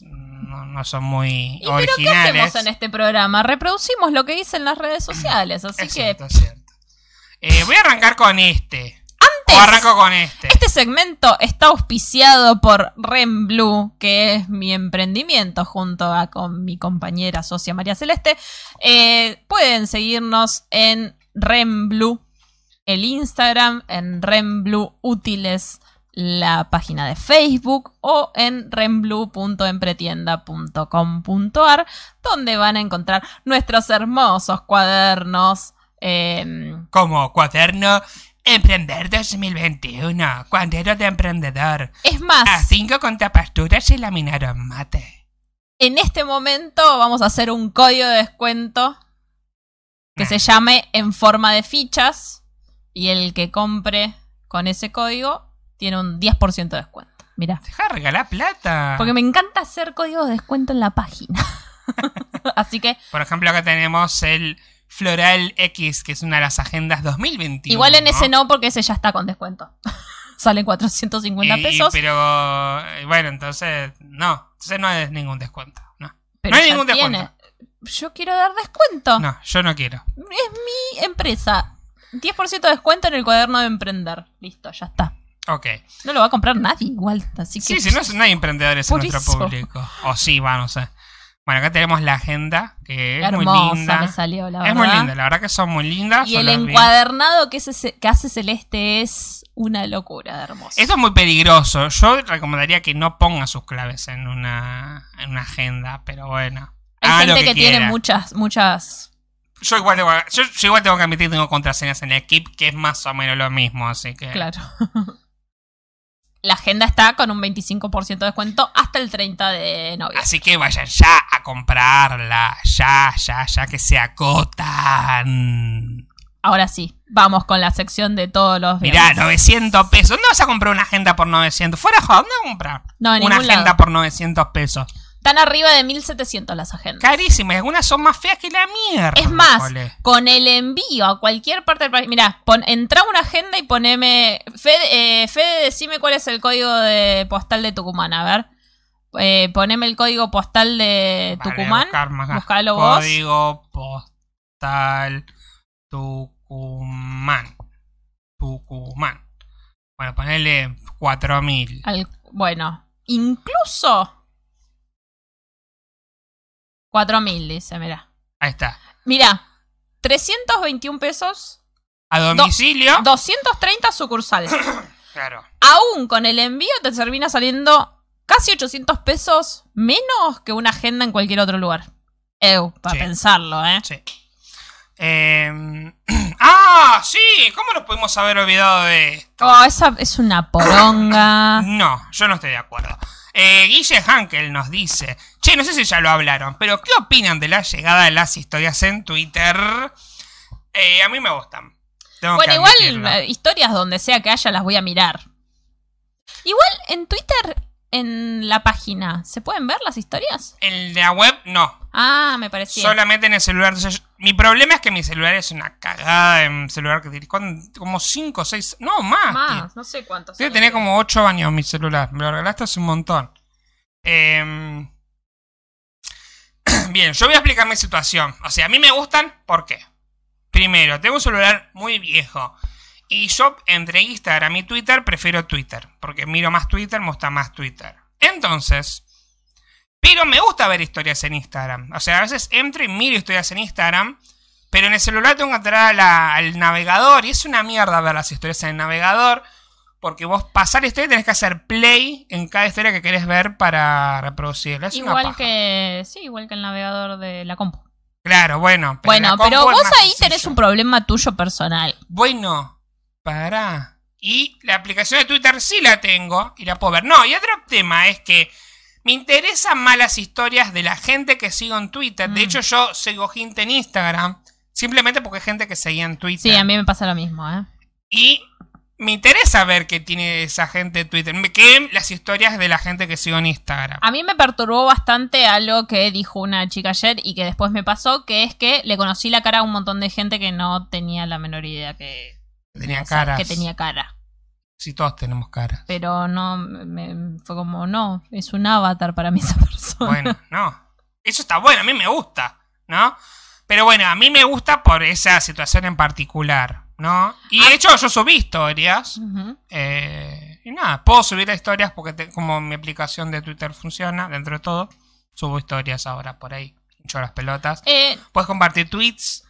no, no son muy ¿Y pero qué originales. hacemos en este programa? Reproducimos lo que dicen las redes sociales, así es que cierto, es cierto. Eh, voy a arrancar con este. Antes- O arranco con este. este segmento está auspiciado por Rem Blue, que es mi emprendimiento junto a con mi compañera socia María Celeste. Eh, pueden seguirnos en Rem Blue, el Instagram, en Rem Blue Útiles, la página de Facebook o en remblue.empretienda.com.ar, donde van a encontrar nuestros hermosos cuadernos. em, Como cuaderno Emprender 2021. Cuaderno de emprendedor. es más, A5 con tapasturas y laminaron mate. en este momento vamos a hacer un código de descuento que se llame en forma de fichas y el que compre con ese código tiene un 10% de descuento. Mira, Deja de regalar plata. porque me encanta hacer códigos de descuento en la página. Así que Por ejemplo, acá tenemos el Floral X, que es una de las agendas 2021. igual en ese no porque ese ya está con descuento. Salen 450 Y- pesos. Pero eh, bueno, entonces no. Entonces no es ningún descuento. No, pero no hay ningún tiene. descuento. Yo quiero dar descuento. no yo no quiero. Es mi empresa. 10% de descuento en el cuaderno de emprender. Listo, ya está. Ok. No lo va a comprar nadie igual. Así que Sí, si no, no hay emprendedores en nuestro eso. público. O sí, va, no sé. Bueno, acá tenemos la agenda, que es hermosa muy linda. me salió, la es verdad. muy linda, la verdad que son muy lindas. Y el encuadernado que, ese- que hace Celeste es una locura de hermoso. Esto es muy peligroso. Yo recomendaría que no ponga sus claves en una, en una agenda, pero bueno. Hay gente que, tiene muchas, muchas. Yo igual, tengo, yo, yo igual tengo que admitir que tengo contraseñas en el equipo, que es más o menos lo mismo, así que... Claro. La agenda está con un 25% de descuento hasta el 30 de noviembre. Así que vayan ya a comprarla, ya, ya, ya que se acotan. Ahora sí, vamos con la sección de todos los Mirá, viernes. 900 pesos. ¿Dónde vas a comprar una agenda por 900? Fuera ¿dónde vas a comprar? No, en una ningún agenda lado. por 900 pesos. Están arriba de 1700 las agendas. Carísimas, algunas son más feas que la mierda. Es más, con el envío a cualquier parte del país. Mira, pon, entra una agenda y poneme. Fede, eh, Fede, decime cuál es el código de postal de Tucumán. A ver. Eh, poneme el código postal de Vale, Tucumán. Buscalo vos. Código postal Tucumán. Tucumán. Bueno, ponele 4000. Al- bueno, incluso. 4000, dice, mira. Ahí está. Mira, 321 pesos, A domicilio. 230 sucursal. Claro. Aún con el envío te termina saliendo casi 800 pesos menos que una agenda en cualquier otro lugar. Eu, para Sí. pensarlo, ¿eh? Sí. Eh, ah, sí. ¿Cómo nos pudimos haber olvidado de esto? Oh, esa es una poronga. No, yo no estoy de acuerdo. Eh, Guille Hankel nos dice, che, no sé si ya lo hablaron, pero ¿qué opinan de la llegada de las historias en Twitter? Eh, a mí me gustan. Tengo Bueno, igual eh, historias donde sea que haya las voy a mirar. Igual en Twitter, en la página, ¿se pueden ver las historias? En la web, no. Ah, me parecía. Solamente en el celular. Entonces, mi problema es que mi celular es una cagada en celular que tiene como 5 o 6... No, más. Más, no sé cuántos. Debe tener como 8 años mi celular. Me lo regalaste hace un montón. Em, Bien, yo voy a explicar mi situación. O sea, a mí me gustan, ¿por qué? Primero, tengo un celular muy viejo. Y yo, entre Instagram y Twitter, prefiero Twitter. Porque miro más Twitter, me gusta más Twitter. Entonces, pero me gusta ver historias en Instagram. O sea, a veces entro y miro historias en Instagram. Pero en el celular tengo que entrar a la- al navegador. Y es una mierda ver las historias en el navegador. Porque vos pasar historia y tenés que hacer play en cada historia que querés ver para reproducirla. Es una Igual paja. que. Sí, igual que el navegador de la compu. Claro, bueno. pero Bueno, pero vos ahí sencillo. tenés un problema tuyo personal. Bueno, para. Y la aplicación de Twitter sí la tengo y la puedo ver. No, y otro tema es que me interesan más las historias de la gente que sigo en Twitter. De Mm. hecho, yo sigo gente en Instagram simplemente porque hay gente que seguía en Twitter. Sí, a mí me pasa lo mismo, ¿eh? Y me interesa ver qué tiene esa gente en Twitter. Me queden las historias de la gente que sigo en Instagram. A mí me perturbó bastante algo que dijo una chica ayer y que después me pasó, que es que le conocí la cara a un montón de gente que no tenía la menor idea que Tenía o sea, caras. que tenía cara. Sí, todos tenemos caras. Pero no, me- fue como, no, es un avatar para mí esa persona. Bueno, no. Eso está bueno, a mí me gusta, ¿no? Pero bueno, a mí me gusta por esa situación en particular, ¿no? Y Ah. de hecho yo subí historias. Eh, y nada, puedo subir historias porque te- como mi aplicación de Twitter funciona, dentro de todo, subo historias ahora por ahí. Hincho las pelotas. Eh, Puedes compartir tweets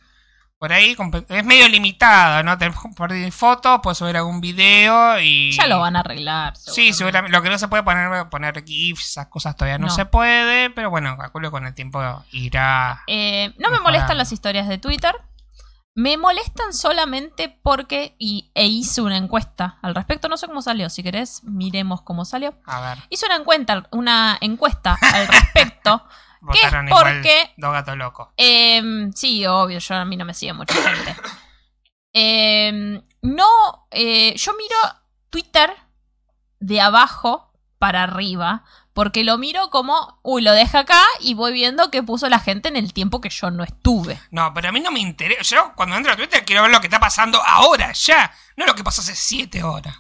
por ahí. Es medio limitado, ¿no? Compartir fotos, puedes subir algún video y... ya lo van a arreglar. Sí, seguramente. Lo que no se puede poner, poner GIFs, esas cosas todavía no, No. se puede, pero bueno, calculo con el tiempo irá. Eh, no me molestan las historias de Twitter. Me molestan solamente porque, y, e hice una encuesta al respecto, no sé cómo salió, si querés miremos cómo salió. A ver, Hice una encuesta, una encuesta al respecto. votaron ¿Por igual qué? dos gatos locos. Em, sí, obvio, yo a mí no me sigue mucha gente. Em, no, eh, yo miro Twitter de abajo para arriba, porque lo miro como, uy, lo deja acá y voy viendo qué puso la gente en el tiempo que yo no estuve. No, pero a mí no me interesa. Yo cuando entro a Twitter quiero ver lo que está pasando ahora, ya. No lo que pasó hace siete horas.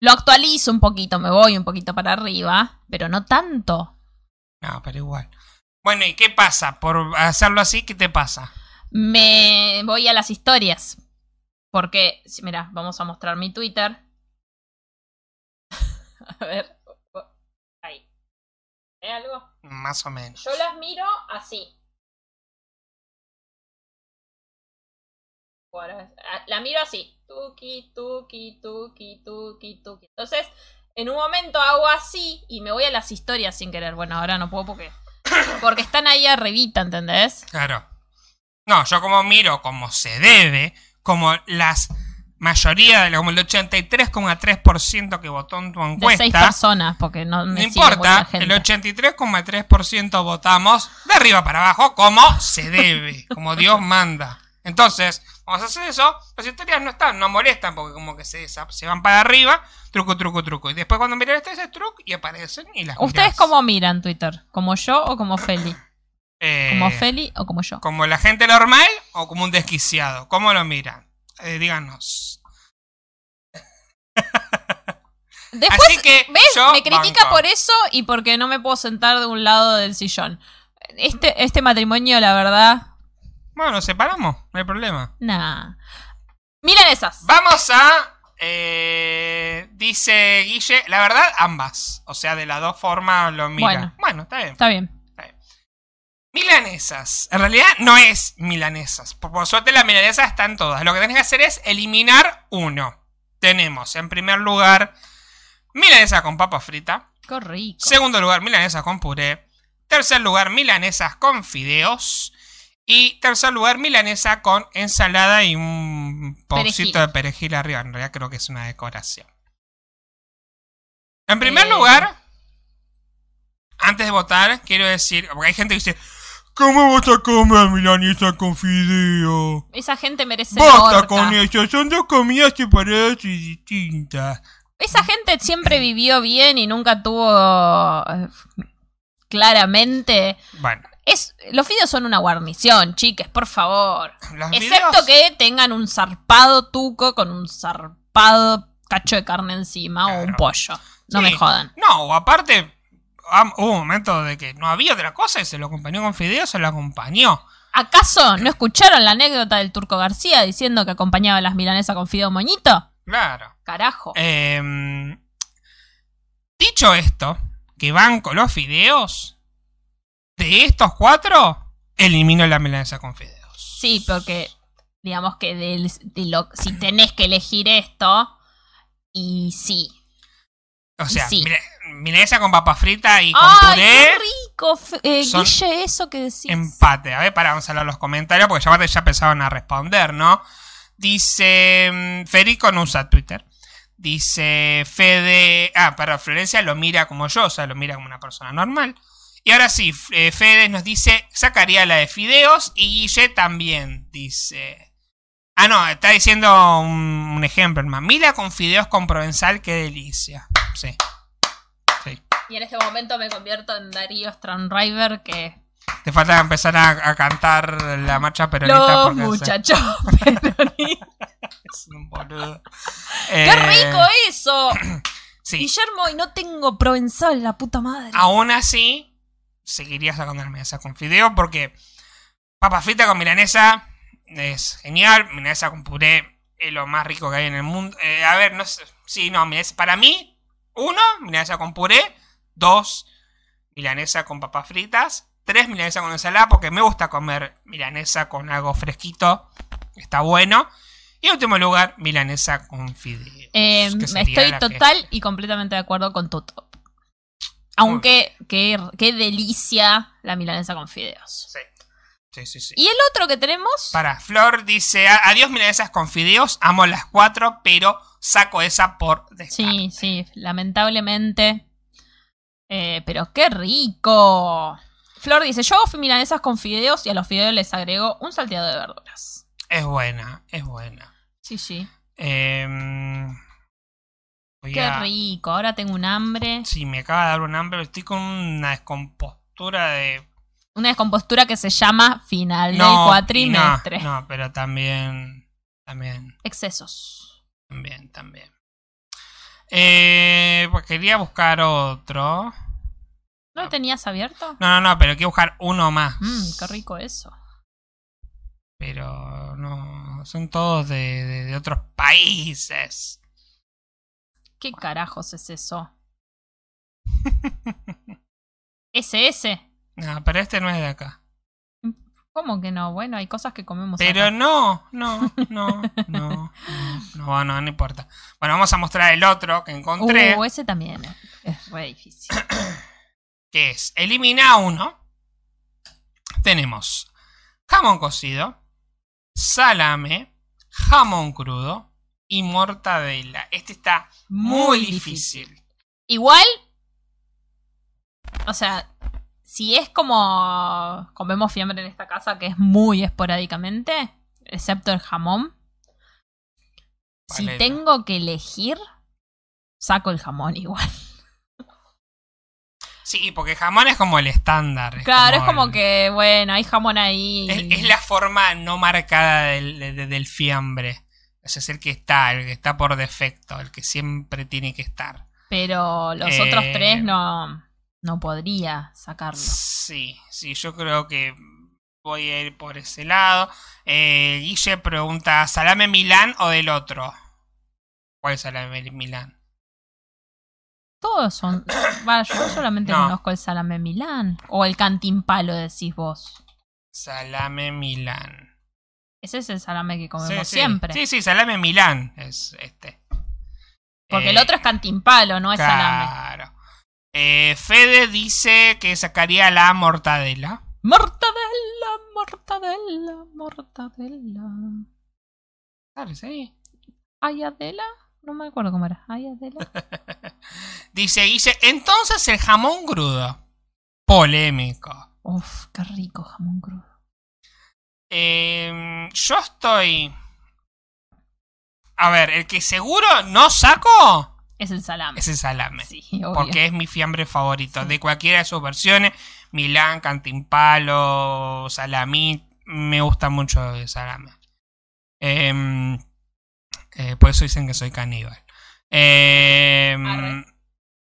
Lo actualizo un poquito, me voy un poquito para arriba, pero no tanto. No, pero igual. Bueno, ¿y qué pasa? Por hacerlo así, ¿qué te pasa? Me voy a las historias. Porque, mira, vamos a mostrar mi Twitter. a ver. Ahí. ¿Ve algo? Más o menos. Yo las miro así. La miro así. Tuki, tuki, tuki, tuki, tuki. Entonces, en un momento hago así y me voy a las historias sin querer. Bueno, ahora no puedo porque Porque están ahí arribita, ¿entendés? Claro. No, yo como miro como se debe, como las mayoría, de como el 83,3% que votó en tu De seis encuesta. personas, porque no, No me mucha importa, el 83,3% votamos de arriba para abajo como se debe, como Dios manda. Entonces, vamos a hacer eso, las historias no están, no molestan porque como que se, se van para arriba, truco, truco, truco. Y después cuando miran este ese truco y aparecen y las ¿Ustedes mirás. cómo miran Twitter? ¿Como yo o como Feli? Eh, ¿Como Feli o como yo? ¿Como la gente normal o como un desquiciado? ¿Cómo lo miran? Eh, díganos. Después, Así que ¿ves? yo Me critica banco. por eso y porque no me puedo sentar de un lado del sillón. Este, este matrimonio, la verdad, Bueno, nos separamos, no hay problema. nah. Milanesas. Vamos a. eh, dice Guille, la verdad, ambas. O sea, de las dos formas lo mira. Bueno. Bueno, está bien. Está bien. Milanesas. En realidad no es milanesas. Por, por suerte las milanesas están todas. Lo que tenés que hacer es eliminar uno. Tenemos en primer lugar milanesa con papa frita. Qué rico. Segundo lugar, milanesa con puré. Tercer lugar, milanesas con fideos. Y tercer lugar, milanesa con ensalada y un poquito de perejil arriba. En realidad creo que es una decoración. En primer Eh. lugar, antes de votar, quiero decir, porque hay gente que dice, ¿cómo vas a comer milanesa con fideo? Esa gente merece Basta con eso, son dos comidas separadas y distintas. Esa gente siempre vivió bien y nunca tuvo eh, claramente. Bueno, Es, los fideos son una guarnición, chiques, por favor. los Excepto videos- que tengan un zarpado tuco con un zarpado cacho de carne encima o un pollo. No Sí. me jodan. No, o aparte, hubo un momento de que no había otra cosa y se lo acompañó con fideos, se lo acompañó. ¿Acaso no escucharon la anécdota del Turco García diciendo que acompañaba las milanesas con fideo moñito? Claro. Carajo. Em, dicho esto, que van con los fideos, de estos cuatro, elimino la milanesa con fideos. Sí, porque digamos que del- de lo- si tenés que elegir esto, y sí. O sea, sí. milanesa con papa frita y con ¡Ay, puré, qué rico! Eh, Guille, eso que decís. empate. A ver, para, vamos a leer los comentarios, porque ya, ya empezaban a responder, ¿no? Dice, mm, Federico no usa Twitter. Dice Fede. Ah, pero Florencia lo mira como yo, o sea, lo mira como una persona normal. Y ahora sí, eh, Fede nos dice: sacaría la de Fideos y Guille también dice. Ah, no, está diciendo un, un ejemplo, hermano. Mira con fideos con provenzal, qué delicia. Sí. Sí. Y en este momento me convierto en Darío Stranriver que... Te falta empezar a, a cantar la marcha peronista. Los muchachos es un boludo. ¡Qué Eh, rico eso! Sí. Guillermo, y no tengo provenzal, la puta madre. Aún así, seguiría sacando la milanesa con fideo porque papa frita con milanesa es genial. Milanesa con puré es lo más rico que hay en el mundo. Eh, a ver, no sé. Sí, no, milanesa- para mí, uno, milanesa con puré. Dos, milanesa con papas fritas. Tres, milanesa con ensalada porque me gusta comer milanesa con algo fresquito. Está bueno. Y en último lugar, milanesa con fideos. Eh, sería estoy que- total y completamente de acuerdo con tu top. Aunque, qué, qué delicia la milanesa con fideos. Sí. Sí, sí, sí. Y el otro que tenemos... Para Flor dice, "A- adiós milanesas con fideos, amo las cuatro, pero saco esa por descarte". Sí, sí, lamentablemente. Eh, pero qué rico. Flor dice, yo hago milanesas con fideos y a los fideos les agrego un salteado de verduras. Es buena, es buena. Sí, sí. Em, voy Qué a- rico. Ahora tengo un hambre. Sí, me acaba de dar un hambre, estoy con una descompostura de... Una descompostura que se llama final No, del cuatrimestre. No, no, pero también, también, Excesos. también, también. Eh, pues quería buscar otro. ¿No lo tenías abierto? No, no, no, pero quiero buscar uno más. Mmm, qué rico eso. Pero no, son todos de, de- de otros países. ¿Qué carajos es eso? SS. No, pero este no es de acá. ¿Cómo que no? Bueno, hay cosas que comemos Pero acá. no, no, no, no, no, no, no, no importa. Bueno, vamos a mostrar el otro que encontré, Uh, ese también es, es re difícil. que es elimina uno tenemos jamón cocido, salame, jamón crudo y mortadela. Este está muy, Muy difícil. Igual, o sea, si es como comemos fiambre en esta casa, que es muy esporádicamente, excepto el jamón, si tengo que elegir, saco el jamón igual. Sí, porque jamón es como el estándar. Claro, es como el- que, bueno, hay jamón ahí. Es, es la forma no marcada del, de- del fiambre. Ese es el que está, el que está por defecto, el que siempre tiene que estar. Pero los Eh, otros tres no, no podría sacarlo. Sí, sí, yo creo que voy a ir por ese lado. Eh, Guille pregunta, ¿salame Milán o del otro? ¿Cuál es salame Milán? Todos son. Yo solamente No. conozco el salame Milán. O el cantimpalo, decís vos. Salame Milán. Ese es el salame que comemos sí. siempre. Sí, sí, salame Milán es este. Porque Eh, el otro es cantimpalo, no es salame. Claro. Eh, Fede dice que sacaría la mortadela. Mortadela, mortadela, mortadela. Dale, sí. ¿Ay, Adela? No me acuerdo cómo era. ¿Ay, Adela? Dice Guille, entonces el jamón crudo. Polémico. Uf, qué rico jamón crudo. Eh, yo estoy... A ver, el que seguro no saco Es el salame. es el salame. Sí, obvio. Porque es mi fiambre favorito. Sí. De cualquiera de sus versiones. Milán, Cantimpalo, Salamit. Me gusta mucho el salame. Em, eh, por eso dicen que soy caníbal. Em,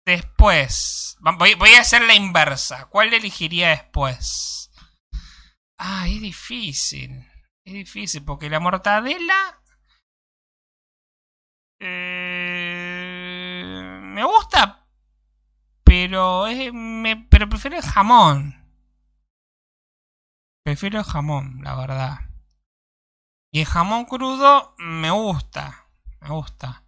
después. Voy, voy a hacer la inversa. ¿Cuál elegiría después? Ah, es difícil. Es difícil porque la mortadela. eh, me gusta, pero es, me, pero prefiero el jamón. Prefiero el jamón, la verdad. Y el jamón crudo me gusta. Me gusta.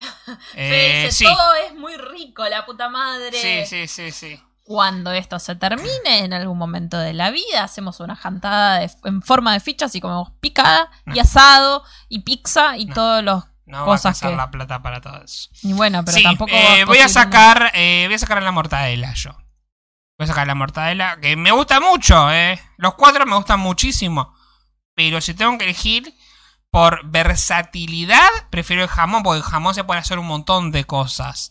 Eh, sí. todo es muy rico, la puta madre. sí, sí, sí, sí. Cuando esto se termine en algún momento de la vida, hacemos una jantada de- en forma de fichas y comemos picada y No. asado y pizza y No. todos los... No Cosas va a que- la plata para todo eso. Y bueno, pero sí, tampoco... eh, voy a sacar, eh, voy a sacar la mortadela yo. Voy a sacar la mortadela, que me gusta mucho, eh. Los cuatro me gustan muchísimo. Pero si tengo que elegir por versatilidad, prefiero el jamón, porque el jamón se puede hacer un montón de cosas.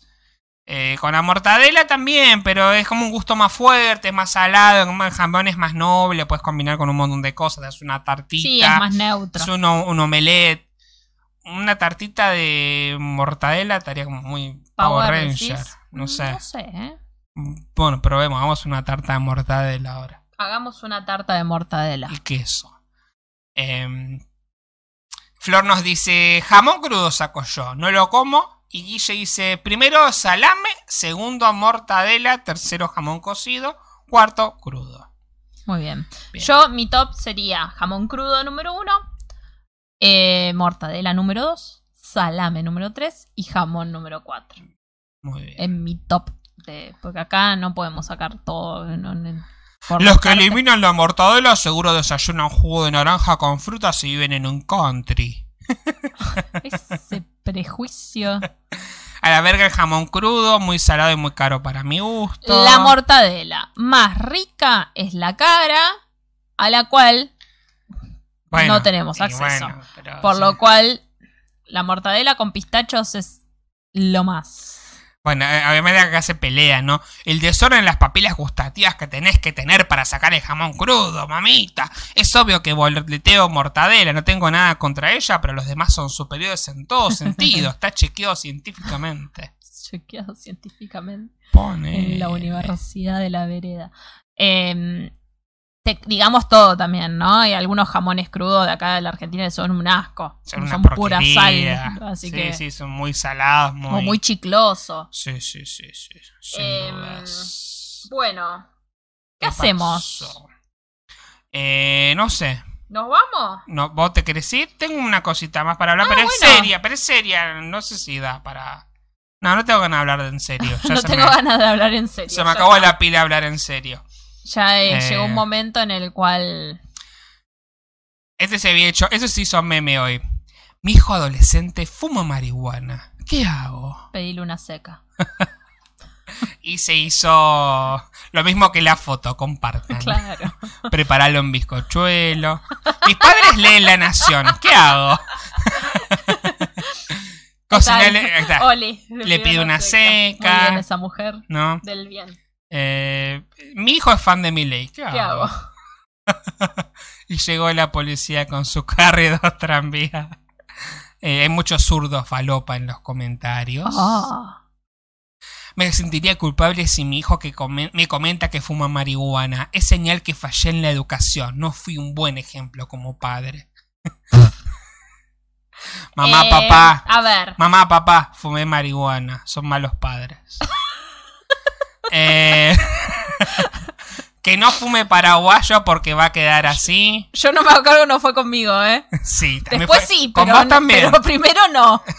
Eh, con la mortadela también, pero es como un gusto más fuerte, más salado, como el jamón es más noble, puedes combinar con un montón de cosas, es una tartita. Sí, es más neutro. Es uno- un omelette. Una tartita de mortadela estaría como muy Power, Power, Ranger. No sé. No sé, ¿eh? Bueno, probemos. Hagamos una tarta de mortadela ahora. Hagamos una tarta de mortadela. Y queso. Em, Flor nos dice: jamón crudo saco yo. No lo como. Y Guille dice: primero salame, segundo mortadela, tercero jamón cocido, cuarto crudo. Muy bien. Bien. Yo, mi top sería jamón crudo número uno, eh, mortadela número dos, salame número tres y jamón número cuatro. Muy bien. En mi top. De, porque acá no podemos sacar todo. no- no- por Los que eliminan la mortadela seguro desayunan jugo de naranja con frutas y viven en un country. Ese prejuicio. A la verga el jamón crudo, muy salado y muy caro para mi gusto. La mortadela más rica es la cara, a la cual, Bueno, no tenemos acceso. bueno, pero por sí. lo cual, la mortadela con pistachos es lo más. Bueno, eh, obviamente acá se pelea, ¿no? El desorden en las papilas gustativas que tenés que tener para sacar el jamón crudo, mamita. Es obvio que boleteo mortadela, no tengo nada contra ella, pero los demás son superiores en todo sentido. Está chequeado científicamente. Chequeado científicamente Pone. en la Universidad de la Vereda. Eh, te- digamos todo también, ¿no? Hay algunos jamones crudos de acá de la Argentina que son un asco. Son Son, pura sal. Así sí, que. sí, son muy salados, muy... O muy chicloso. Sí, sí, sí, sí. Sin Em, dudas. Bueno, ¿qué, ¿Qué hacemos? Eh, no sé. ¿Nos vamos? No, ¿Vos te querés ir? Tengo una cosita más para hablar, Ah, pero es bueno. seria, pero es seria. No sé si da para. No, no tengo ganas de hablar de en serio. Ya no tengo me, ganas de hablar en serio. Se me acabó la pila de hablar en serio. Ya eh, Eh. llegó un momento en el cual. Este se había hecho, eso se hizo meme hoy. Mi hijo adolescente fuma marihuana. ¿Qué hago? Pedí una seca. Y se hizo lo mismo que la foto, compartan. Claro. Prepararlo en bizcochuelo. Mis padres leen La Nación. ¿Qué hago? Oli. Le pido una Muy seca. bien esa mujer. ¿No? Del bien. Eh, mi hijo es fan de Miley. ¿Qué hago? ¿Qué hago? Y llegó la policía con su carro y dos tranvías. Eh, hay muchos zurdos falopa en los comentarios. Ah. Me sentiría culpable si mi hijo que me comenta que fuma marihuana. Es señal que fallé en la educación. No fui un buen ejemplo como padre. Mamá, Eh, papá. A ver. Mamá, papá, fumé marihuana. Son malos padres. Eh, que no fume paraguayo porque va a quedar así. Yo no me hago cargo, no fue conmigo, ¿eh? Sí, Después fue- sí, Con pero, vos no- también. pero primero no.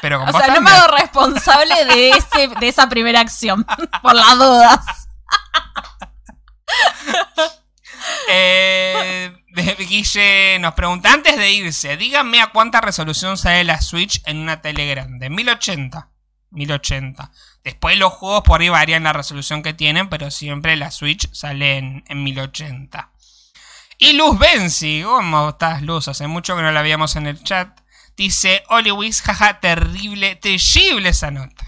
Pero con O vos sea, no me hago responsable de, ese, de esa primera acción. Por las dudas. Eh, Guille nos pregunta, antes de irse, díganme a cuánta resolución sale la Switch en una tele grande. 1080. 1080. Después los juegos por ahí varían la resolución que tienen, pero siempre la Switch sale en, en 1080. Y Luz Benzi, ¿cómo estás Luz? Hace mucho que no la veíamos en el chat. Dice, Oli Wiz, jaja, terrible, terrible esa nota.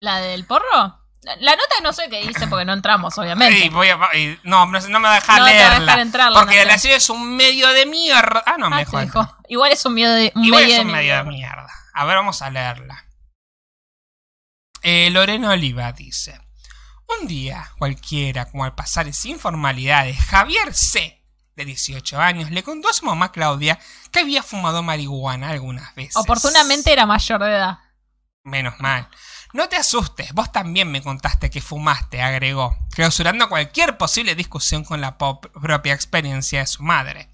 ¿La del porro? La, nota no sé qué dice porque no entramos, obviamente. Ay, voy a- no, no, no me va a dejar No te va a leerla. dejar entrar la porque la serie es un medio de mierda. Ah, no, Ah, me dejó. Igual es un medio de, un Igual medio es de un medio de mierda. A ver, vamos a leerla. Eh, Lorena Oliva dice: Un día cualquiera, como al pasar sin formalidades, Javier C., de 18 años, le contó a su mamá Claudia que había fumado marihuana algunas veces. Oportunamente era mayor de edad. Menos mal. No te asustes, vos también me contaste que fumaste, agregó, clausurando cualquier posible discusión con la propia experiencia de su madre.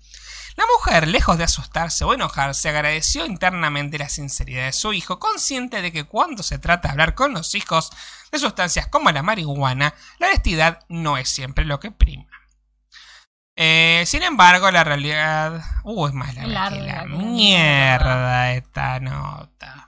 La mujer, lejos de asustarse o enojarse, agradeció internamente la sinceridad de su hijo, consciente de que cuando se trata de hablar con los hijos de sustancias como la marihuana, la honestidad no es siempre lo que prima. Eh, sin embargo, la realidad... Uh, es más larga Larga que la que la mierda esta nota.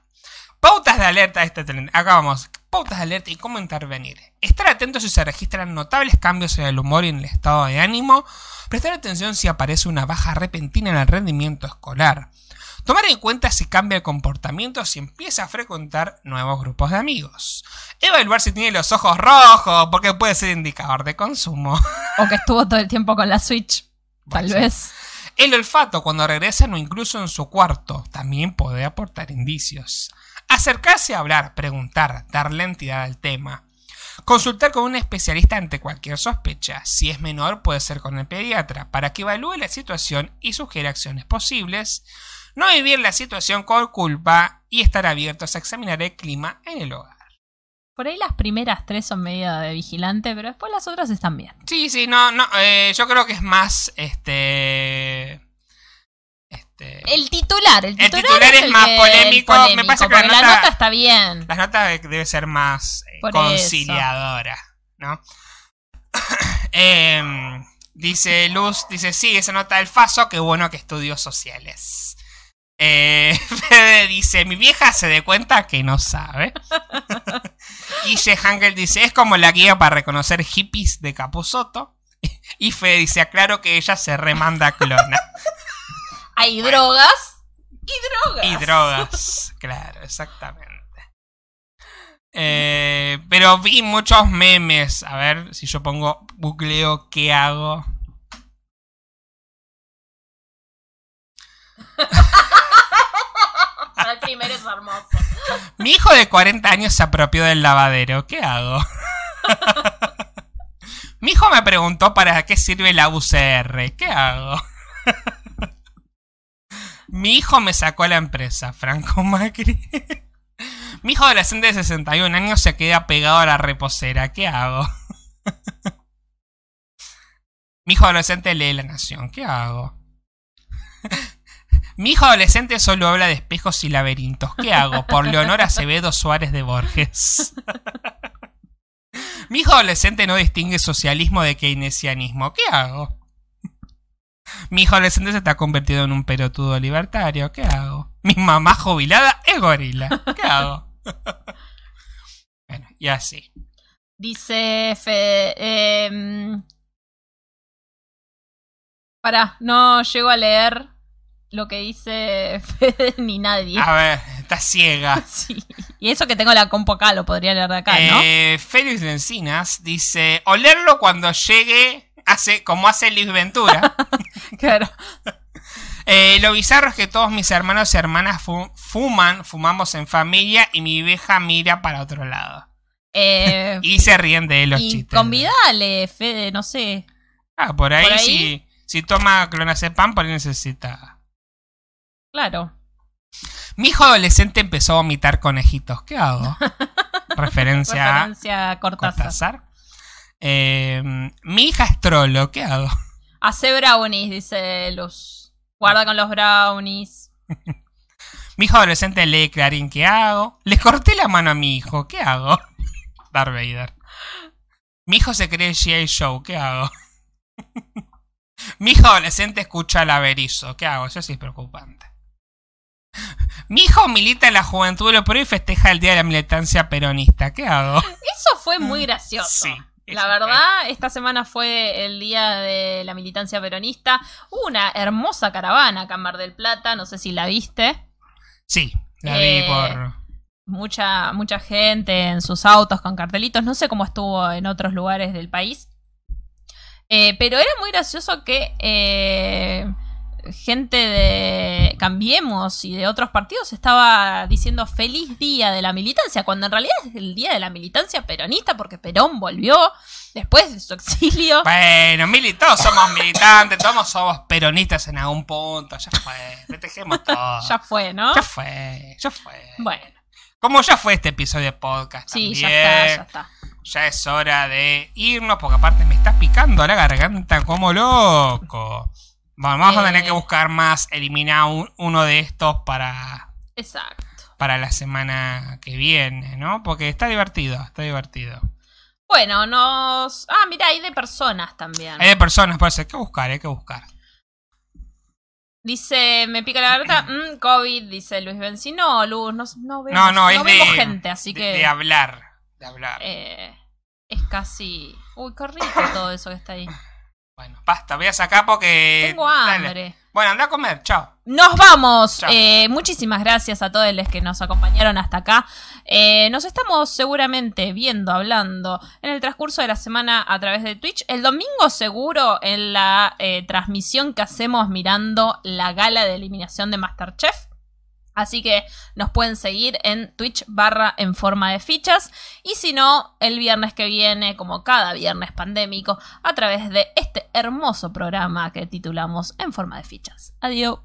Pautas de alerta. Este telen- Acá vamos. Pautas de alerta y cómo intervenir. Estar atentos si se registran notables cambios en el humor y en el estado de ánimo. Prestar atención si aparece una baja repentina en el rendimiento escolar. Tomar en cuenta si cambia el comportamiento si empieza a frecuentar nuevos grupos de amigos. Evaluar si tiene los ojos rojos, porque puede ser indicador de consumo. O que estuvo todo el tiempo con la Switch. Tal vez. El olfato cuando regresan o incluso en su cuarto también puede aportar indicios. Acercarse a hablar, preguntar, darle entidad al tema. Consultar con un especialista ante cualquier sospecha. Si es menor, puede ser con el pediatra, para que evalúe la situación y sugiera acciones posibles. No vivir la situación con culpa y estar abiertos a examinar el clima en el hogar. Por ahí las primeras tres son medio de vigilante, pero después las otras están bien. Sí, sí, no, no, eh, yo creo que es más, este... Este... El titular, el titular, titular es el más polémico, me pasa que la la nota- nota está bien. La nota de- debe ser más eh, conciliadora, ¿no? Em, dice Luz, dice, sí, esa nota del Faso, qué bueno que estudios sociales. Eh, Fede dice, mi vieja se dé cuenta que no sabe. Guille Hangel dice, es como la guía para reconocer hippies de Capuzoto. Y Fede dice, aclaro que ella se remanda clona. Hay drogas y drogas. Y drogas, claro, exactamente. Eh, pero vi muchos memes. A ver si yo pongo googleo qué hago. El primero es hermoso. Mi hijo de 40 años se apropió del lavadero. ¿Qué hago? Mi hijo me preguntó para qué sirve la UCR. ¿Qué hago? Mi hijo me sacó a la empresa. Franco Macri. Mi hijo adolescente de 61 años se queda pegado a la reposera. ¿Qué hago? Mi hijo adolescente lee La Nación. ¿Qué hago? Mi hijo adolescente solo habla de espejos y laberintos. ¿Qué hago? Por Leonor Acevedo Suárez de Borges. Mi hijo adolescente no distingue socialismo de keynesianismo. ¿Qué hago? Mi hijo adolescente se está convertido en un pelotudo libertario. ¿Qué hago? Mi mamá jubilada es gorila. ¿Qué hago? bueno, y así. Dice Fede. Eh, pará, no llego a leer lo que dice Fede ni nadie. A ver, está ciega. Sí. Y eso que tengo la compo acá, lo podría leer de acá, ¿no? Eh, Félix de Encinas dice: olerlo cuando llegue, hace como hace Liz Ventura. Claro. Eh, lo bizarro es que todos mis hermanos y hermanas fu- fuman, fumamos en familia y mi vieja mira para otro lado. Eh, Y se ríen de los y chistes. convidale, Fede, no sé. Ah, por ahí, por ahí. Si, si toma clonazepam, por ahí necesita. Claro. Mi hijo adolescente empezó a vomitar conejitos. ¿Qué hago? Referencia a Referencia a Cortázar. Cortázar. Eh, mi hija es trolo. ¿Qué hago? Hace brownies, dice Luz. Guarda con los brownies. Mi hijo adolescente lee Clarín. ¿Qué hago? Le corté la mano a mi hijo. ¿Qué hago? Darth Vader. Mi hijo se cree G.I. Show. ¿Qué hago? Mi hijo adolescente escucha al averizo. ¿Qué hago? Eso sí es preocupante. Mi hijo milita en la juventud de Perú y festeja el día de la militancia peronista. ¿Qué hago? Eso fue muy gracioso. Sí, La verdad, esta semana fue el día de la militancia peronista. Hubo una hermosa caravana acá en Mar del Plata, no sé si la viste. Sí, la Eh, vi por. Mucha, mucha gente en sus autos con cartelitos. No sé cómo estuvo en otros lugares del país. Eh, pero era muy gracioso que eh, gente de Cambiemos y de otros partidos estaba diciendo feliz día de la militancia, cuando en realidad es el día de la militancia peronista porque Perón volvió después de su exilio. Bueno, todos somos militantes, todos somos peronistas en algún punto. Ya fue, festejemos todo. Ya fue, ¿no? Ya fue, ya fue. Bueno, Como ya fue este episodio de podcast. sí, también, ya está, ya está. Ya es hora de irnos, porque aparte me está picando la garganta como loco. Vamos a tener Eh. que buscar más, eliminar un- uno de estos para, Exacto. para la semana que viene, ¿no? Porque está divertido, está divertido. Bueno, nos... Ah, mira, hay de personas también. Hay de personas, por eso hay que buscar, hay que buscar. Dice, me pica la garganta, mm, COVID, dice Luis Benzi. No, Luz, no, no vemos, No, no, vemos de, gente, así de- que de hablar, de hablar. eh, es casi... Uy, qué rico todo eso que está ahí. Bueno, basta, voy a sacar porque... Tengo dale. hambre. Bueno, anda a comer, chao. Nos vamos. Chao. Eh, muchísimas gracias a todos los que nos acompañaron hasta acá. Eh, nos estamos seguramente viendo, hablando en el transcurso de la semana a través de Twitch. El domingo seguro en la eh, transmisión que hacemos mirando la gala de eliminación de Masterchef. Así que nos pueden seguir en Twitch barra en forma de fichas. Y si no, el viernes que viene, como cada viernes pandémico, a través de este hermoso programa que titulamos En forma de fichas. Adiós.